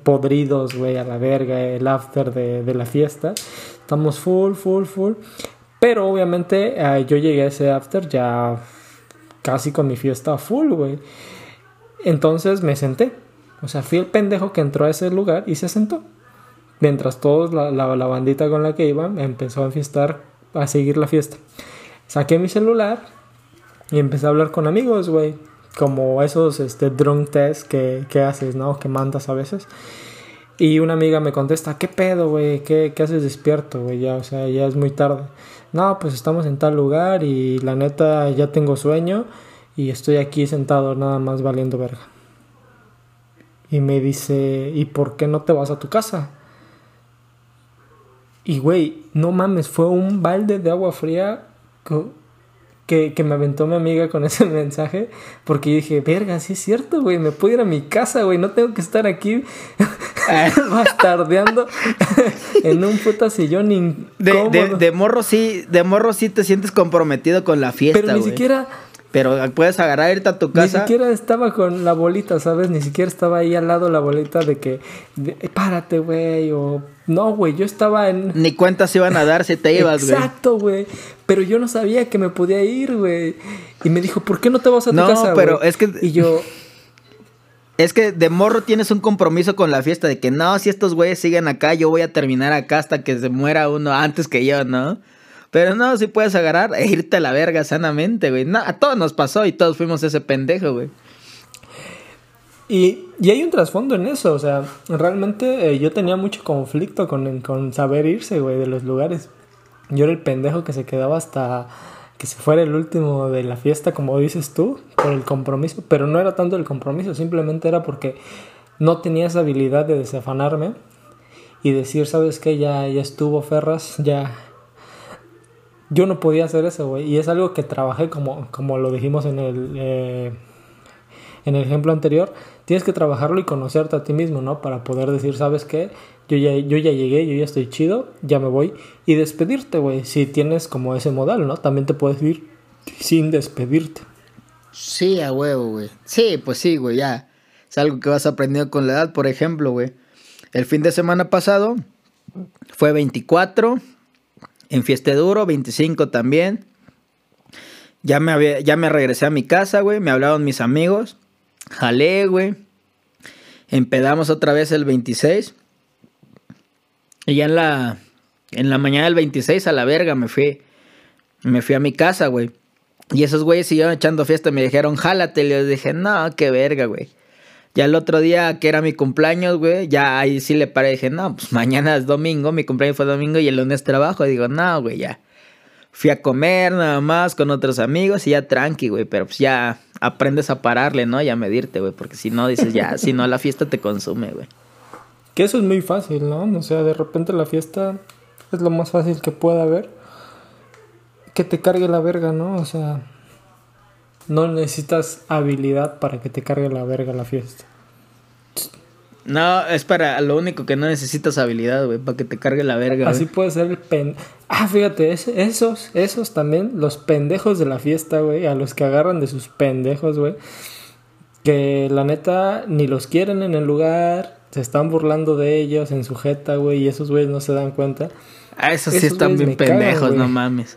podridos, güey, a la verga, el after de, la fiesta. Estamos full, full, full. Pero obviamente eh, yo llegué a ese after ya casi con mi fiesta full, güey. Entonces me senté. O sea, fui el pendejo que entró a ese lugar y se sentó. Mientras todos, la, la, la bandita con la que iba, empezó a fiestar, a seguir la fiesta. Saqué mi celular y empecé a hablar con amigos, güey. Como esos este, drunk test que, que haces, ¿no? Que mandas a veces. Y una amiga me contesta, ¿qué pedo, güey? ¿Qué, ¿Qué, haces despierto, güey? Ya, o sea, ya es muy tarde. No, pues estamos en tal lugar y la neta ya tengo sueño y estoy aquí sentado nada más valiendo verga. Y me dice, ¿y por qué no te vas a tu casa? Y güey, no mames, fue un balde de agua fría que, que, me aventó mi amiga con [laughs] ese mensaje, porque yo dije, verga, sí es cierto, güey, me puedo ir a mi casa, güey, no tengo que estar aquí [laughs] bastardeando [laughs] en un puta sillón incómodo. De, de, morro sí, de morro sí te sientes comprometido con la fiesta, Pero ni siquiera... Pero puedes agarrar, irte a tu casa. Ni siquiera estaba con la bolita, ¿sabes? Ni siquiera estaba ahí al lado la bolita de que, párate, güey, o no, güey, yo estaba en... Ni cuentas iban a dar si te ibas, güey. Exacto, güey. Pero yo no sabía que me podía ir, güey. Y me dijo, ¿por qué no te vas a tu casa, No, pero es que... Y yo... Es que de morro tienes un compromiso con la fiesta de que no, si estos güeyes siguen acá, yo voy a terminar acá hasta que se muera uno antes que yo, ¿no? Pero no, si puedes agarrar e irte a la verga sanamente, güey. No, a todos nos pasó y todos fuimos ese pendejo, güey. Y, y, hay un trasfondo en eso, o sea, realmente eh, yo tenía mucho conflicto con, con saber irse, güey, de los lugares. Yo era el pendejo que se quedaba hasta que se fuera el último de la fiesta, como dices tú, por el compromiso, pero no era tanto el compromiso, simplemente era porque no tenía esa habilidad de desafanarme y decir, ¿sabes qué? Ya, ya estuvo Ferras, ya... Yo no podía hacer eso, güey, y es algo que trabajé como, como lo dijimos en el... Eh, en el ejemplo anterior, tienes que trabajarlo y conocerte a ti mismo, ¿no? Para poder decir, ¿sabes qué? Yo ya, yo ya llegué, yo ya estoy chido, ya me voy. Y despedirte, güey, si tienes como ese modal, ¿no? También te puedes ir sin despedirte. Sí, a huevo, güey. Sí, pues sí, güey, ya. Es algo que vas aprendiendo con la edad, por ejemplo, güey. El fin de semana pasado fue 24, en Fieste Duro, 25 también. Ya me, había, ya me regresé a mi casa, güey. Me hablaron mis amigos. Jalé, güey. Empedamos otra vez el 26. Y ya en la, en la mañana del 26 a la verga me fui. Me fui a mi casa, güey. Y esos güeyes siguieron echando fiesta me dijeron, jálate. Y yo dije, no, qué verga, güey. Ya el otro día, que era mi cumpleaños, güey, ya ahí sí le paré. Dije, no, pues mañana es domingo, mi cumpleaños fue domingo y el lunes trabajo. Y digo, no, güey, ya. Fui a comer nada más con otros amigos y ya tranqui, güey. Pero pues ya aprendes a pararle, ¿no? Y a medirte, güey. Porque si no, dices, ya, si no, la fiesta te consume, güey. Que eso es muy fácil, ¿no? O sea, de repente la fiesta es lo más fácil que pueda haber. Que te cargue la verga, ¿no? O sea, no necesitas habilidad para que te cargue la verga la fiesta. No, es para lo único que no necesitas habilidad, güey, para que te cargue la verga. Así puede ser el pen. Ah, fíjate, esos, esos también, los pendejos de la fiesta, güey, a los que agarran de sus pendejos, güey. Que la neta ni los quieren en el lugar, se están burlando de ellos en su jeta, güey, y esos güeyes no se dan cuenta. Ah, esos, sí están bien pendejos, no mames.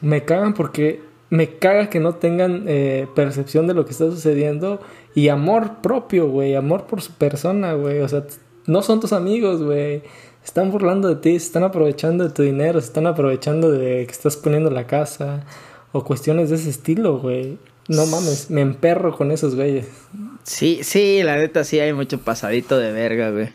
Me cagan porque me caga que no tengan eh, percepción de lo que está sucediendo y amor propio, güey, amor por su persona, güey. O sea, no son tus amigos, güey. Están burlando de ti, se están aprovechando de tu dinero, se están aprovechando de que estás poniendo la casa o cuestiones de ese estilo, güey. No mames, me emperro con esos güeyes. Sí, sí, la neta sí hay mucho pasadito de verga, güey.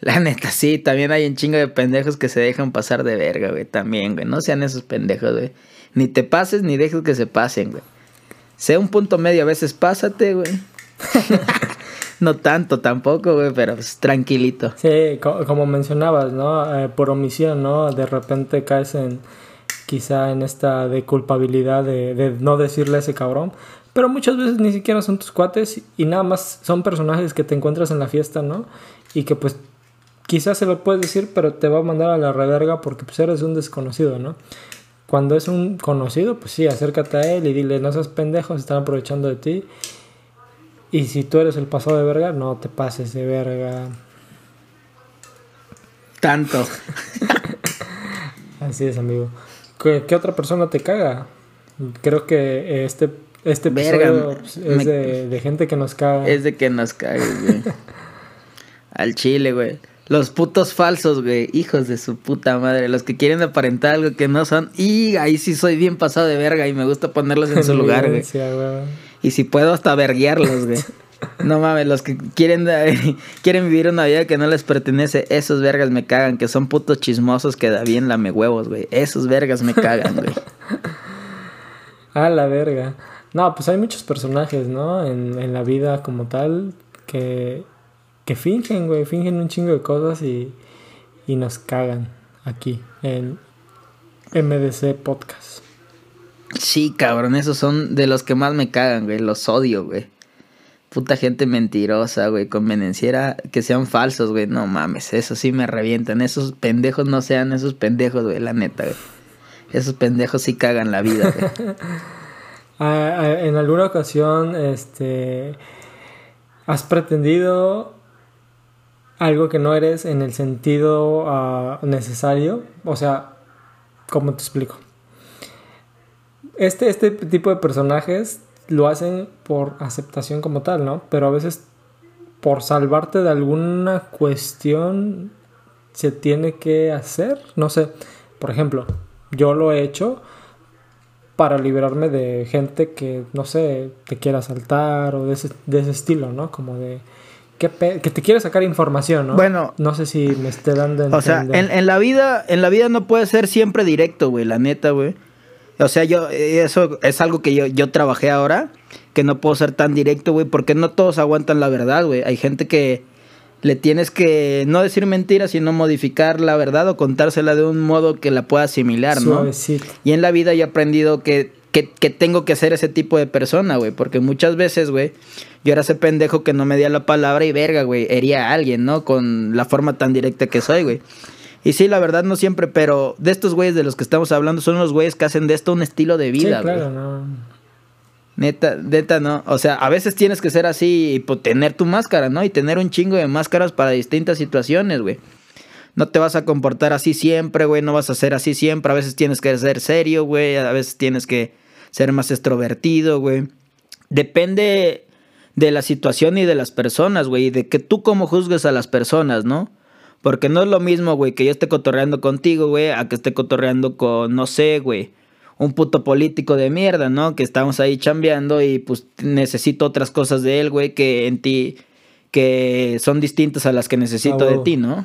La neta, sí, también hay un chingo de pendejos que se dejan pasar de verga, güey. También, güey. No sean esos pendejos, güey. Ni te pases ni dejes que se pasen, güey. Sea un punto medio, a veces pásate, güey. [laughs] no tanto tampoco, güey, pero pues, tranquilito. Sí, como mencionabas, ¿no? Eh, por omisión, ¿no? De repente caes en quizá en esta de culpabilidad de, de no decirle a ese cabrón. Pero muchas veces ni siquiera son tus cuates y nada más son personajes que te encuentras en la fiesta, ¿no? Y que pues quizás se lo puedes decir, pero te va a mandar a la reverga porque pues eres un desconocido, ¿no? Cuando es un conocido, pues sí, acércate a él y dile, no seas pendejo, se están aprovechando de ti. Y si tú eres el pasado de verga, no te pases de verga. Tanto. [laughs] Así es, amigo. ¿Qué, otra persona te caga? Creo que este, este episodio es de, de, gente que nos caga. Es de que nos caga, güey. [laughs] Al chile, güey. Los putos falsos, güey. Hijos de su puta madre. Los que quieren aparentar algo que no son. Y ahí sí soy bien pasado de verga y me gusta ponerlos en su [laughs] lugar, güey. Y si puedo hasta verguiarlos, güey. [laughs] No mames, los que quieren, [laughs] quieren vivir una vida que no les pertenece, esos vergas me cagan, que son putos chismosos que da bien lame huevos, güey. Esos vergas me cagan, güey. A la verga. No, pues hay muchos personajes, ¿no? En, en la vida como tal que que fingen, güey, fingen un chingo de cosas y, y nos cagan aquí en MDC Podcast. Sí, cabrón, esos son de los que más me cagan, güey, los odio, güey. Puta gente mentirosa, güey, convenenciera que sean falsos, güey. No mames, eso sí me revientan. Esos pendejos no sean esos pendejos, güey, la neta, güey. Esos pendejos sí cagan la vida, güey. [laughs] Ah, ah, en alguna ocasión, este, has pretendido algo que no eres en el sentido ah, necesario. O sea, ¿cómo te explico? Este, este tipo de personajes lo hacen por aceptación como tal, ¿no? Pero a veces por salvarte de alguna cuestión se tiene que hacer. No sé, por ejemplo, yo lo he hecho para liberarme de gente que, no sé, te quiera asaltar o de ese, de ese estilo, ¿no? Como de que te quiere sacar información, ¿no? Bueno. No sé si me esté dando O sea, en, la vida, en la vida no puede ser siempre directo, güey, la neta, güey. O sea, yo, eso es algo que yo, yo trabajé ahora, que no puedo ser tan directo, güey, porque no todos aguantan la verdad, güey. Hay gente que le tienes que no decir mentiras, sino modificar la verdad o contársela de un modo que la pueda asimilar, ¿no? Y en la vida yo he aprendido que que, tengo que ser ese tipo de persona, güey. Porque muchas veces, güey, yo era ese pendejo que no me la palabra y verga, güey, hería a alguien, ¿no? Con la forma tan directa que soy, güey. Y sí, la verdad no siempre, pero de estos güeyes de los que estamos hablando son los güeyes que hacen de esto un estilo de vida, sí, claro, no. Neta, neta, no. O sea, a veces tienes que ser así y pues, tener tu máscara, ¿no? Y tener un chingo de máscaras para distintas situaciones, güey. No te vas a comportar así siempre, güey. No vas a ser así siempre. A veces tienes que ser serio, güey. A veces tienes que ser más extrovertido, güey. Depende de la situación y de las personas, güey, y de que tú cómo juzgues a las personas, ¿no? Porque no es lo mismo, güey, que yo esté cotorreando contigo, güey, a que esté cotorreando con, no sé, güey, un puto político de mierda, ¿no? Que estamos ahí chambeando y pues necesito otras cosas de él, güey, que en ti, que son distintas a las que necesito de ti, ¿no?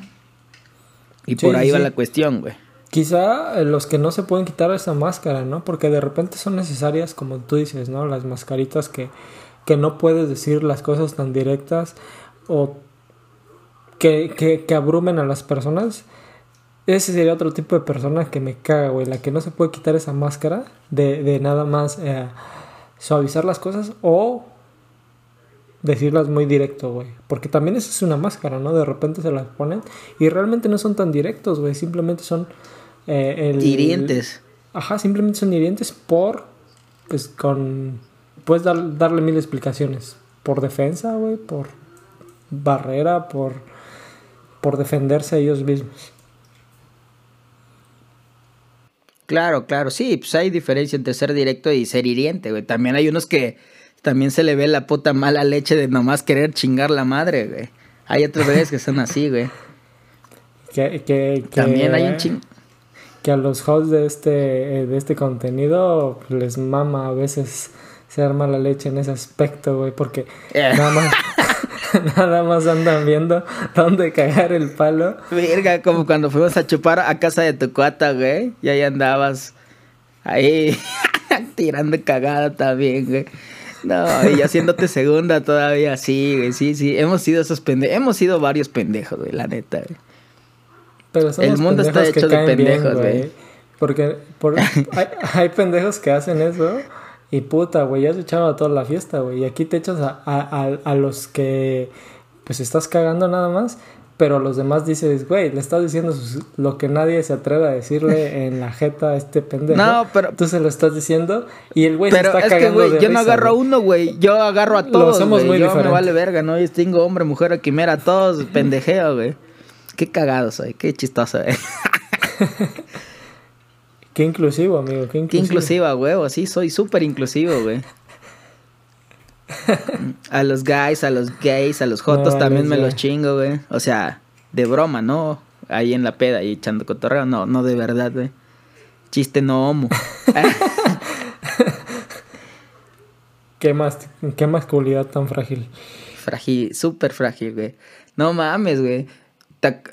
Y por ahí va la cuestión, güey. Quizá eh, los que no se pueden quitar esa máscara, ¿no? Porque de repente son necesarias, como tú dices, ¿no? Las mascaritas que, que no puedes decir las cosas tan directas o que, que, que abrumen a las personas. Ese sería otro tipo de persona que me caga, güey. La que no se puede quitar esa máscara de, de nada más eh, suavizar las cosas o decirlas muy directo, güey. Porque también esa es una máscara, ¿no? De repente se las ponen y realmente no son tan directos, güey. Simplemente son eh, el, hirientes. ajá, simplemente son hirientes por, pues con, puedes darle mil explicaciones. Por defensa, güey, por barrera, por, por defenderse a ellos mismos. Claro, claro, sí, pues hay diferencia entre ser directo y ser hiriente, güey. También hay unos que también se le ve la puta mala leche de nomás querer chingar la madre, güey. Hay otros güeyes que son así, güey. Que, que, También hay un ching que a los hosts de este, eh, de este contenido les mama a veces ser mala leche en ese aspecto, güey, porque eh. nada más, [laughs] nada más andan viendo dónde cagar el palo. Verga, como cuando fuimos a chupar a casa de tu cuata, güey. Y ahí andabas. Ahí. [laughs] tirando cagada también, güey. No, y haciéndote segunda todavía, sí, güey, sí, sí. Hemos sido esos pendejos. Hemos sido varios pendejos, güey, la neta, güey. Pero son El mundo está pendejos hecho que de caen bien, pendejos, güey. Porque por- [laughs] hay, hay pendejos que hacen eso y puta, güey, ya has echado a toda la fiesta, güey. Y aquí te echas a, a, a- a los que pues estás cagando nada más, pero a los demás dices, güey, le estás diciendo lo que nadie se atreve a decirle [laughs] en la jeta a este pendejo. No, pero- Tú se lo estás diciendo y el güey se está es que, güey, yo no agarro a uno, güey. Yo agarro a Lo todos, hacemos güey. muy Yo me vale verga, ¿no? Yo tengo hombre, mujer, aquí, mira, todos [laughs] pendejeo, güey. Qué cagado soy, qué chistoso, güey. [laughs] Qué inclusivo, amigo, qué inclusivo. Qué inclusiva, güey. Sí, soy súper inclusivo, güey. A los guys, a los gays, a los jotos No, también me los chingo, güey. O sea, de broma, ¿no? Ahí en la peda y echando cotorreo. No, no de verdad, güey. Chiste no homo. [laughs] Qué, más, qué masculinidad tan frágil. Frágil, súper frágil, güey. No mames, güey.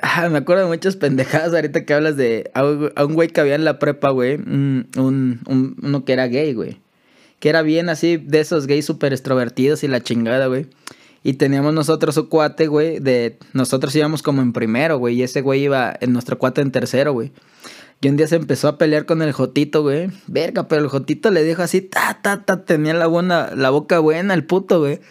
Ah, me acuerdo de muchas pendejadas ahorita que hablas de a un güey que había en la prepa, güey. Un- un- uno que era gay, güey. Que era bien así, de esos gays súper extrovertidos y la chingada, güey. Y teníamos nosotros un cuate, güey, de... Nosotros íbamos como en primero, güey. Y ese güey iba en nuestro cuate en tercero, güey. Y un día se empezó a pelear con el Jotito, güey. Verga, pero el Jotito le dijo así, ta, ta, ta, tenía la buena, la boca buena, el puto, güey.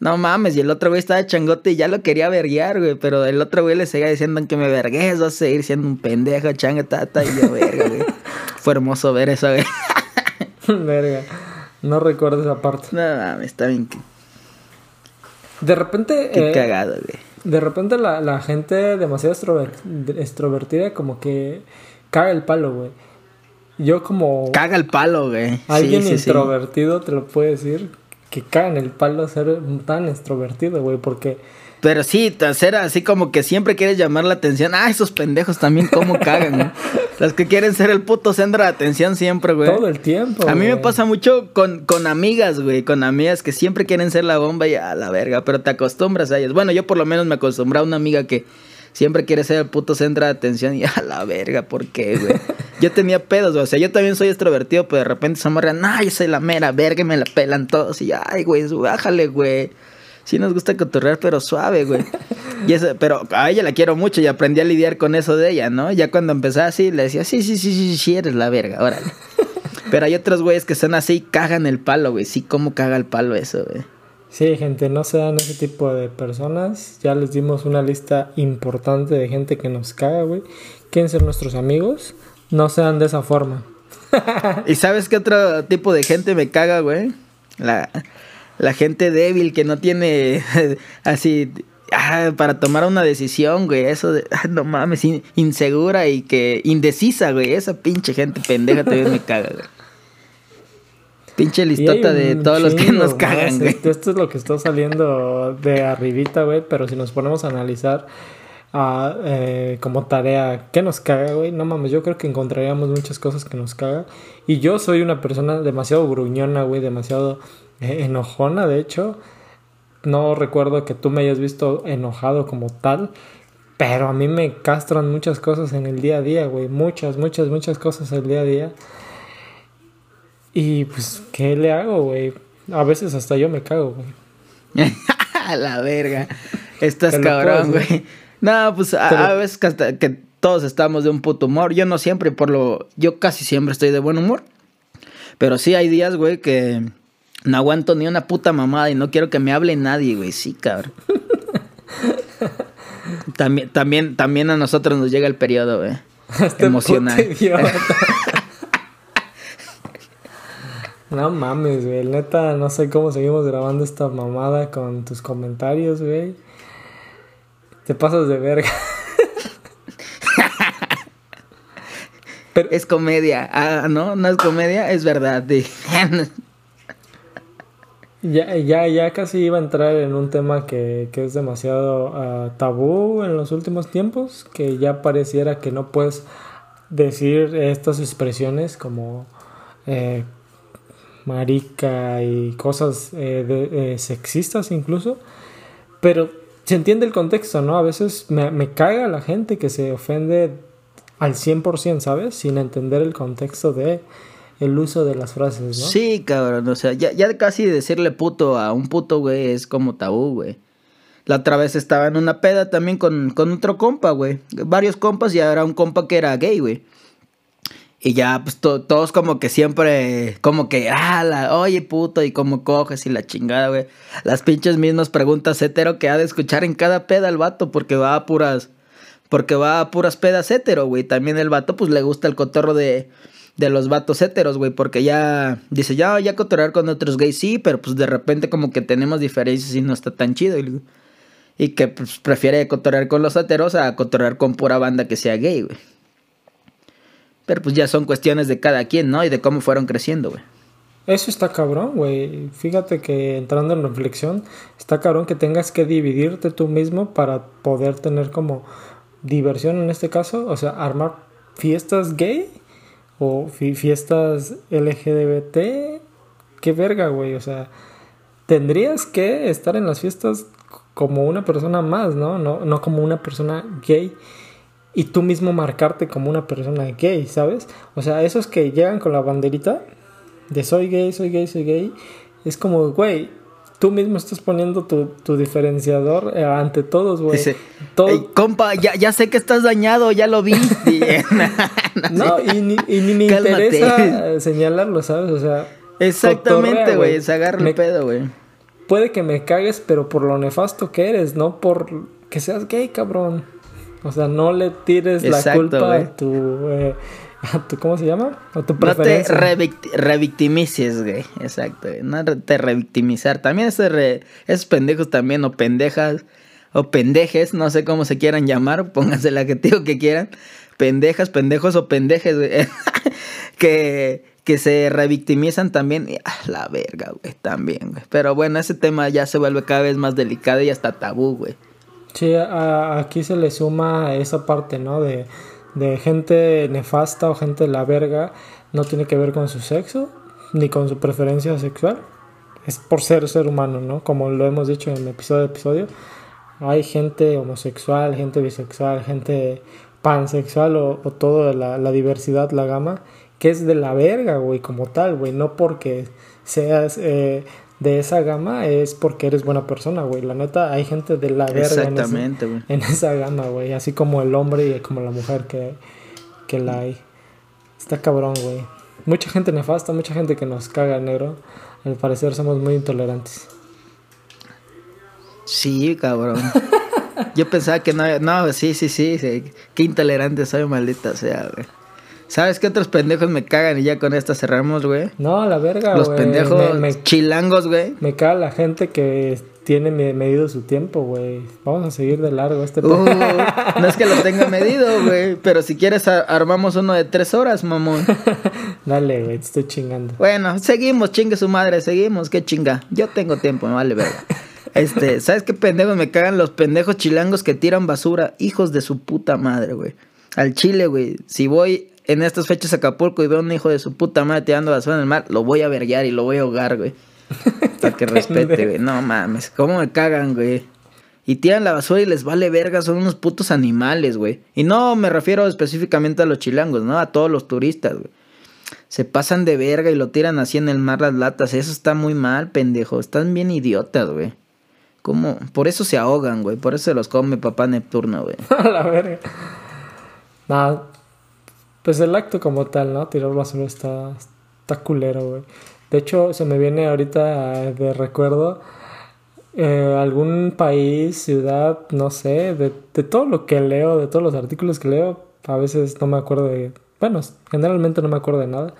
No mames, y el otro güey estaba changote y ya lo quería verguear, güey. Pero el otro güey le seguía diciendo que me vergues, vas a seguir siendo un pendejo, changa, ta, ta. Y yo, verga, güey. [laughs] Fue hermoso ver eso, güey. Verga. No recuerdo esa parte. No mames, está bien. De repente. qué eh, cagado, güey. De repente la, la gente demasiado extrover- extrovertida como que caga el palo, güey. Yo como Caga el palo, güey. Alguien sí, sí. introvertido te lo puedo decir que caga en el palo ser tan extrovertido, güey, porque Pero sí, te- ser así como que siempre quieres llamar la atención. Ah, esos pendejos también cómo cagan, güey. [laughs] Los que quieren ser el puto centro de atención siempre, güey. todo el tiempo. A mí me pasa mucho con, con amigas, güey, con amigas que siempre quieren ser la bomba y a la verga, pero te acostumbras a ellas. Bueno, yo por lo menos me acostumbré a una amiga que siempre quiere ser el puto centro de atención y [laughs] a la verga, ¿por qué, güey? [laughs] Yo tenía pedos, güey, o sea, yo también soy extrovertido, pero de repente se amarran, no, yo soy la mera verga y me la pelan todos y ay, güey, bájale, güey. Sí nos gusta cotorrear, pero suave, güey. Y eso, pero a ella la quiero mucho y aprendí a lidiar con eso de ella, ¿no? Ya cuando empezaba así, le decía, sí, sí, sí, sí, sí, eres la verga, órale. [laughs] Pero hay otros güeyes que son así y cagan el palo, güey. Sí, cómo caga el palo eso, güey. Sí, gente, no sean ese tipo de personas. Ya les dimos una lista importante de gente que nos caga, güey. Quieren ser nuestros amigos. No sean de esa forma. ¿Y sabes qué otro tipo de gente me caga, güey? La, la gente débil que no tiene [laughs] así ah, para tomar una decisión, güey. Eso de, ah, no mames, in- insegura y que indecisa, güey. Esa pinche gente pendeja también me caga, güey. Pinche listota de todos los que nos cagan, güey. Esto es lo que está saliendo de arribita, güey. Pero si nos ponemos a analizar ah, eh, como tarea, ¿qué nos caga, güey? No mames, yo creo que encontraríamos muchas cosas que nos caga. Y yo soy una persona demasiado gruñona, güey, demasiado enojona, de hecho. No recuerdo que tú me hayas visto enojado como tal. Pero a mí me castran muchas cosas en el día a día, güey. Muchas, muchas, muchas cosas el día a día. Y pues, ¿qué le hago, güey? A veces hasta yo me cago, güey. A [laughs] la verga. Estás cabrón, güey. No, pues a, Te lo- a veces que, hasta que todos estamos de un puto humor. Yo no siempre, por lo. Yo casi siempre estoy de buen humor. Pero sí hay días, güey, que no aguanto ni una puta mamada y no quiero que me hable nadie, güey. Sí, cabrón. [laughs] también, también, también a nosotros nos llega el periodo, güey. [laughs] Este Emocional. [laughs] no mames, güey. Neta, no sé cómo seguimos grabando esta mamada con tus comentarios, güey. Te pasas de verga. Pero, Es comedia. Ah, no, no es comedia, es verdad. Ya, ya, ya casi iba a entrar en un tema que, que es demasiado ah, tabú en los últimos tiempos, que ya pareciera que no puedes decir estas expresiones como eh, marica y cosas eh, eh, sexistas incluso, Pero se entiende el contexto, ¿no? A veces me, me caga la gente que se ofende al 100%, ¿sabes? Sin entender el contexto de el uso de las frases, ¿no? Sí, cabrón, o sea, ya, ya casi decirle puto a un puto, güey, es como tabú, güey. La otra vez estaba en una peda también con, con otro compa, güey. Varios compas y ahora un compa que era gay, güey. Y ya, pues todos como que siempre, como que, ah, la, oye, puto, y cómo coges y la chingada, güey. Las pinches mismas preguntas hetero que ha de escuchar en cada peda el vato, porque va a puras, porque va a puras pedas hetero, güey. También el vato, pues le gusta el cotorro de, de los vatos heteros, güey, porque ya dice, ya, ya cotorrear con otros gays, sí, pero pues de repente como que tenemos diferencias y no está tan chido. Y, y que pues, prefiere cotorrear con los heteros a cotorrear con pura banda que sea gay, güey. Pero pues ya son cuestiones de cada quien, ¿no? Y de cómo fueron creciendo, güey. Eso está cabrón, güey. Fíjate que entrando en reflexión, está cabrón que tengas que dividirte tú mismo para poder tener como diversión en este caso. O sea, armar fiestas gay o fiestas LGBT. Qué verga, güey. O sea, tendrías que estar en las fiestas como una persona más, ¿no? No, no como una persona gay y tú mismo marcarte como una persona gay, ¿sabes? O sea, esos que llegan con la banderita de soy gay, soy gay, soy gay, es como, güey, tú mismo estás poniendo tu, diferenciador eh, ante todos, güey. Todo... compa, ya, ya sé que estás dañado, ya lo vi. [laughs] [laughs] no, y ni, y ni me [laughs] interesa señalarlo, ¿sabes? O sea... Exactamente, güey, se agarra el pedo, güey. Puede que me cagues, pero por lo nefasto que eres, no por que seas gay, cabrón. O sea, no le tires la culpa a tu, eh, [laughs] a tu, ¿Cómo se llama? A tu preferencia. No te revictimices, güey. Exacto. No te revictimizar. También ese esos pendejos también, o pendejas, o pendejes, no sé cómo se quieran llamar, pónganse el adjetivo que quieran. Pendejas, pendejos o pendejes, güey. [laughs] que, que se revictimizan también. Ah, la verga, güey, también, güey. Pero bueno, ese tema ya se vuelve cada vez más delicado y hasta tabú, güey. Sí, aquí se le suma esa parte, ¿no? De, de gente nefasta o gente de la verga. No tiene que ver con su sexo ni con su preferencia sexual. Es por ser ser humano, ¿no? Como lo hemos dicho en episodio episodio. Hay gente homosexual, gente bisexual, gente pansexual o, o toda la, la, diversidad, la gama, que es de la verga, güey, como tal, güey. No porque seas eh, de esa gama es porque eres buena persona, güey. La neta, hay gente de la verga en, esa gama, güey. Así como el hombre y como la mujer que, que la hay. Está cabrón, güey. Mucha gente nefasta, mucha gente que nos caga negro. Al parecer somos muy intolerantes. Sí, cabrón. [laughs] Yo pensaba que no, no, sí, sí, sí, sí. Qué intolerante soy, maldita sea, güey. ¿Sabes qué otros pendejos me cagan y ya con esta cerramos, güey? No, la verga, Los pendejos chilangos, güey. Me caga la gente que tiene medido su tiempo, güey. Vamos a seguir de largo este uh, No es que lo tenga [laughs] medido, güey. Pero si quieres armamos uno de tres horas, mamón. [laughs] Dale, güey, te estoy chingando. Bueno, seguimos, chingue su madre, seguimos, qué chinga. Yo tengo tiempo, no vale verga. Este, ¿sabes qué pendejos me cagan? Los pendejos chilangos que tiran basura, hijos de su puta madre, güey. Al chile, güey. Si voy en estas fechas a Acapulco y veo a un hijo de su puta madre tirando basura en el mar, lo voy a verguiar y lo voy a ahogar, güey. [laughs] Para que respete, güey. No mames, ¿cómo me cagan, güey? Y tiran la basura y les vale verga, son unos putos animales, güey. Y no me refiero específicamente a los chilangos, ¿no? A todos los turistas, güey. Se pasan de verga y lo tiran así en el mar las latas. Eso está muy mal, pendejo. Están bien idiotas, güey. ¿Cómo? Por eso se ahogan, güey. Por eso se los come papá Neptuno, güey. [laughs] A la verga. Nada, pues el acto como tal, ¿no? Tirar basura está, está culero, güey. De hecho, se me viene ahorita de recuerdo eh, algún país, ciudad, no sé, de, todo lo que leo, de todos los artículos que leo, a veces no me acuerdo de, bueno, generalmente no me acuerdo de nada.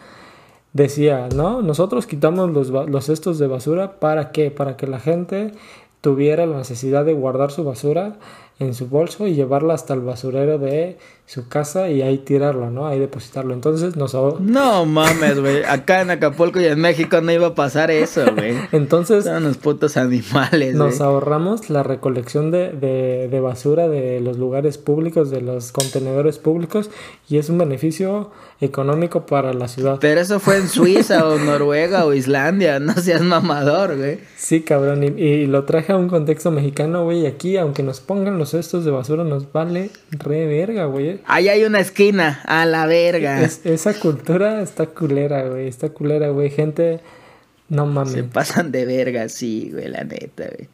Decía, ¿no? Nosotros quitamos los, los cestos de basura, ¿para qué? Para que la gente tuviera la necesidad de guardar su basura en su bolso y llevarla hasta el basurero de su casa y ahí tirarlo, ¿no? Ahí depositarlo. Entonces nos No mames, güey. Acá en Acapulco y en México no iba a pasar eso, güey. [laughs] Entonces Son unos putos animales, nos ahorramos la recolección de, de, de basura de los lugares públicos, de los contenedores públicos y es un beneficio económico para la ciudad. Pero eso fue en Suiza o [laughs] Noruega o Islandia. No seas mamador, güey. Sí, cabrón, y, y lo traje a un contexto mexicano, güey, y aquí, aunque nos pongan los cestos de basura, nos vale re verga, güey. Ahí hay una esquina. A la verga. Es- esa cultura está culera, güey, está culera, güey, gente, no Se mames. pasan de verga, sí, güey, la neta, güey.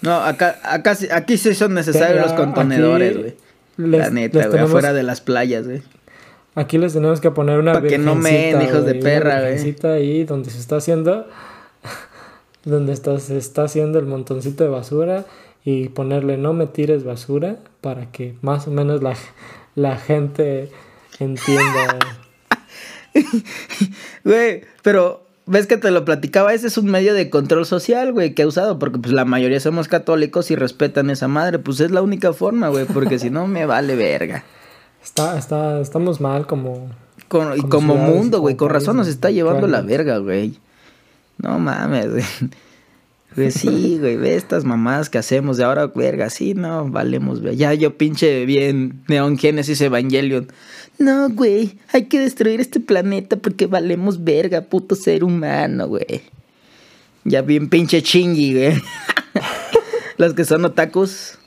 No, acá, acá, sí- aquí sí son necesarios los contenedores, aquí güey. Les- La neta, güey, tenemos- afuera de las playas, güey. Aquí les tenemos que poner una Pa' que no meen, virgencita, hijos de perra, güey. ahí donde se está haciendo, [laughs] donde está, se está haciendo el montoncito de basura y ponerle no me tires basura para que más o menos la, la gente entienda. [laughs] Güey, pero ves que te lo platicaba, ese es un medio de control social, güey, que he usado, porque pues la mayoría somos católicos y respetan esa madre, pues es la única forma, güey, porque si no me vale verga. Está, está, estamos mal como... Con- y Como como mundo, güey, como con razón nos está llevando la verga, güey. No mames, güey. Güey, sí, güey, ve estas mamadas que hacemos de ahora, verga, sí, no, valemos, güey. Ya yo pinche bien Neon Genesis Evangelion. No, güey, hay que destruir este planeta porque valemos verga, puto ser humano, güey. Ya bien pinche chingui, güey. [laughs] Los que son otakus,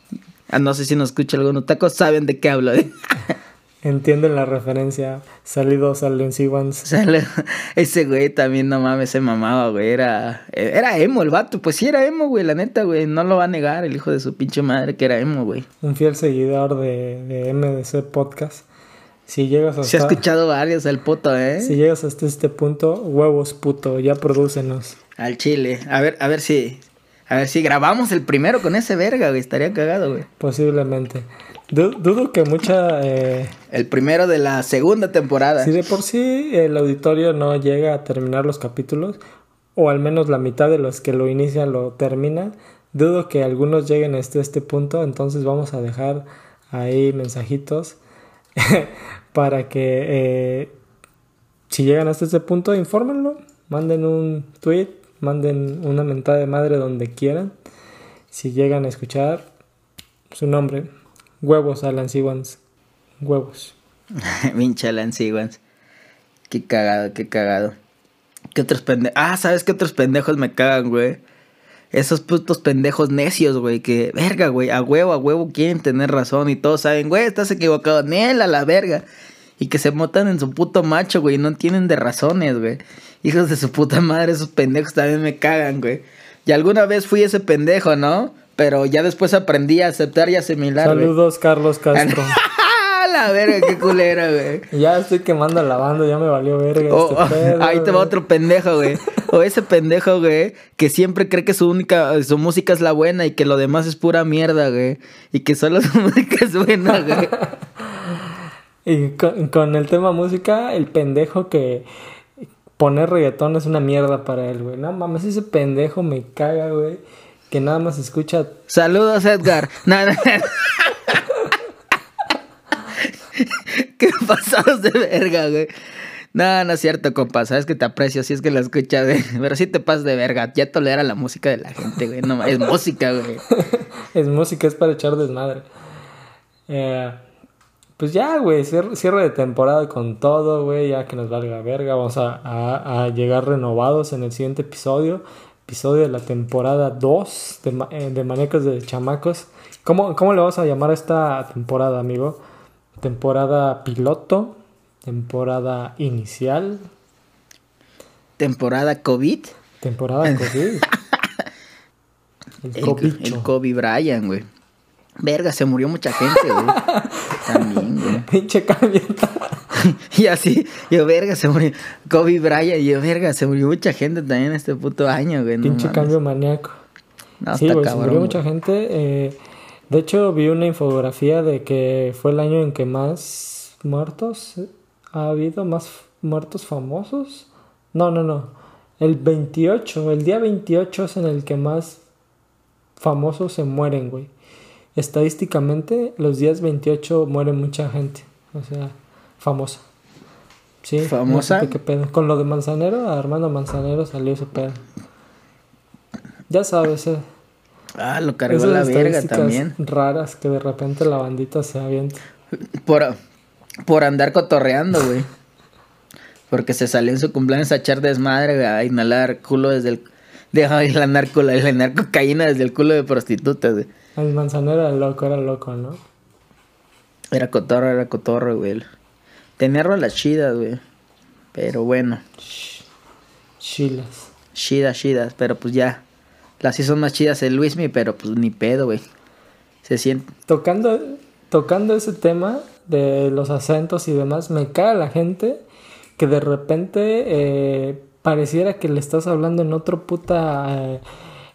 ah, no sé si nos escucha algún otaku, saben de qué hablo, ¿eh? [laughs] Entienden la referencia. Salidos al Lindsay Once. O sea, le- ese güey también, no mames, se mamaba, güey. Era, era emo el vato. Pues sí, era emo, güey, la neta, güey. No lo va a negar el hijo de su pinche madre que era emo, güey. Un fiel seguidor de, de MDC Podcast. Si llegas hasta... Se ha escuchado varios al puto, ¿eh? Si llegas hasta este punto, huevos puto, ya prodúcenos. Al chile. A ver, a ver si. A ver si grabamos el primero con ese verga, güey. Estaría cagado, güey. Posiblemente. Du- dudo que mucha... eh, El primero de la segunda temporada. si de por sí el auditorio no llega a terminar los capítulos, o al menos la mitad de los que lo inician lo terminan, dudo que algunos lleguen hasta este punto, entonces vamos a dejar ahí mensajitos [laughs] para que eh, si llegan hasta este punto, infórmenlo, manden un tweet, manden una mentada de madre donde quieran. Si llegan a escuchar su nombre, huevos Alan Sewans, huevos. [laughs] Pinche Lance Evans. Qué cagado, qué cagado. ¿Qué otros pendejos? Ah, ¿sabes qué otros pendejos me cagan, güey? Esos putos pendejos necios, güey, que, verga, güey, a huevo, a huevo quieren tener razón y todos saben, güey, estás equivocado, Nel, a la verga. Y que se motan en su puto macho, güey, no tienen de razones, güey. Hijos de su puta madre, esos pendejos también me cagan, güey. Y alguna vez fui ese pendejo, ¿no? Pero ya después aprendí a aceptar y asimilar, güey. Saludos Carlos Castro. [laughs] ¡Ah, la verga, qué culera, güey! [laughs] ya estoy quemando a la banda, ya me valió verga O- este pedo, ahí te va otro pendejo, güey. O ese pendejo, güey, que siempre cree que su única, su música es la buena y que lo demás es pura mierda, güey. Y que solo su [laughs] música es buena, güey. Y con, con el tema música, el pendejo que poner reggaetón es una mierda para él, güey. No mames, ese pendejo me caga, güey. Que nada más escucha. Saludos, Edgar. [laughs] Nada. Qué pasados de verga, güey. No, no es cierto, compa. Sabes que te aprecio si es que la escuchas, güey. Pero sí te pasas de verga. Ya tolera la música de la gente, güey. No, es música, güey. [laughs] es música, es para echar desmadre. Eh, pues ya, güey, cierre, cierre de temporada con todo, güey. Ya que nos valga verga. Vamos a, a- a llegar renovados en el siguiente episodio. Episodio de la temporada 2 de, eh, de Manecos de Chamacos. ¿Cómo, ¿Cómo le vamos a llamar a esta temporada, amigo? Temporada piloto. Temporada inicial. Temporada COVID. Temporada COVID. [laughs] El El, el Kobe Bryant, güey. Verga, se murió mucha gente, güey. [laughs] También, güey. Pinche cambio. [laughs] Y así, yo, verga, se murió Kobe Bryant. Y yo, verga, se murió mucha gente también este puto año, güey. Pinche cambio maníaco. No, sí, güey, se murió güey. mucha gente. eh, de hecho, vi una infografía de que fue el año en que más muertos ha habido, más muertos famosos. No, no, no. El 28, el día 28 es en el que más famosos se mueren, güey. Estadísticamente los días 28 muere mucha gente. O sea, famosa. Sí, ¿Famosa? qué pedo. Con lo de Manzanero, a Armando Manzanero salió ese pedo. Ya sabes, eh, Ah, lo cargó esas la verga también. raras que de repente la bandita se avienta. Por, por andar cotorreando, güey. Porque se salió en su cumpleaños a echar desmadre, güey, a inhalar culo desde el... De a inhalar culo, inhalar cocaína desde el culo de prostitutas, güey. El Manzanero era loco, era loco, ¿no? Era cotorro, era cotorro, güey. Tenía rolas chidas, güey. Pero bueno, Chilas. chidas, chidas. Pero pues ya. Las sí son más chidas el Luismi, pero pues ni pedo, güey. Se siente... Tocando, tocando ese tema de los acentos y demás, me cae la gente que de repente eh, pareciera que le estás hablando en otro puta eh,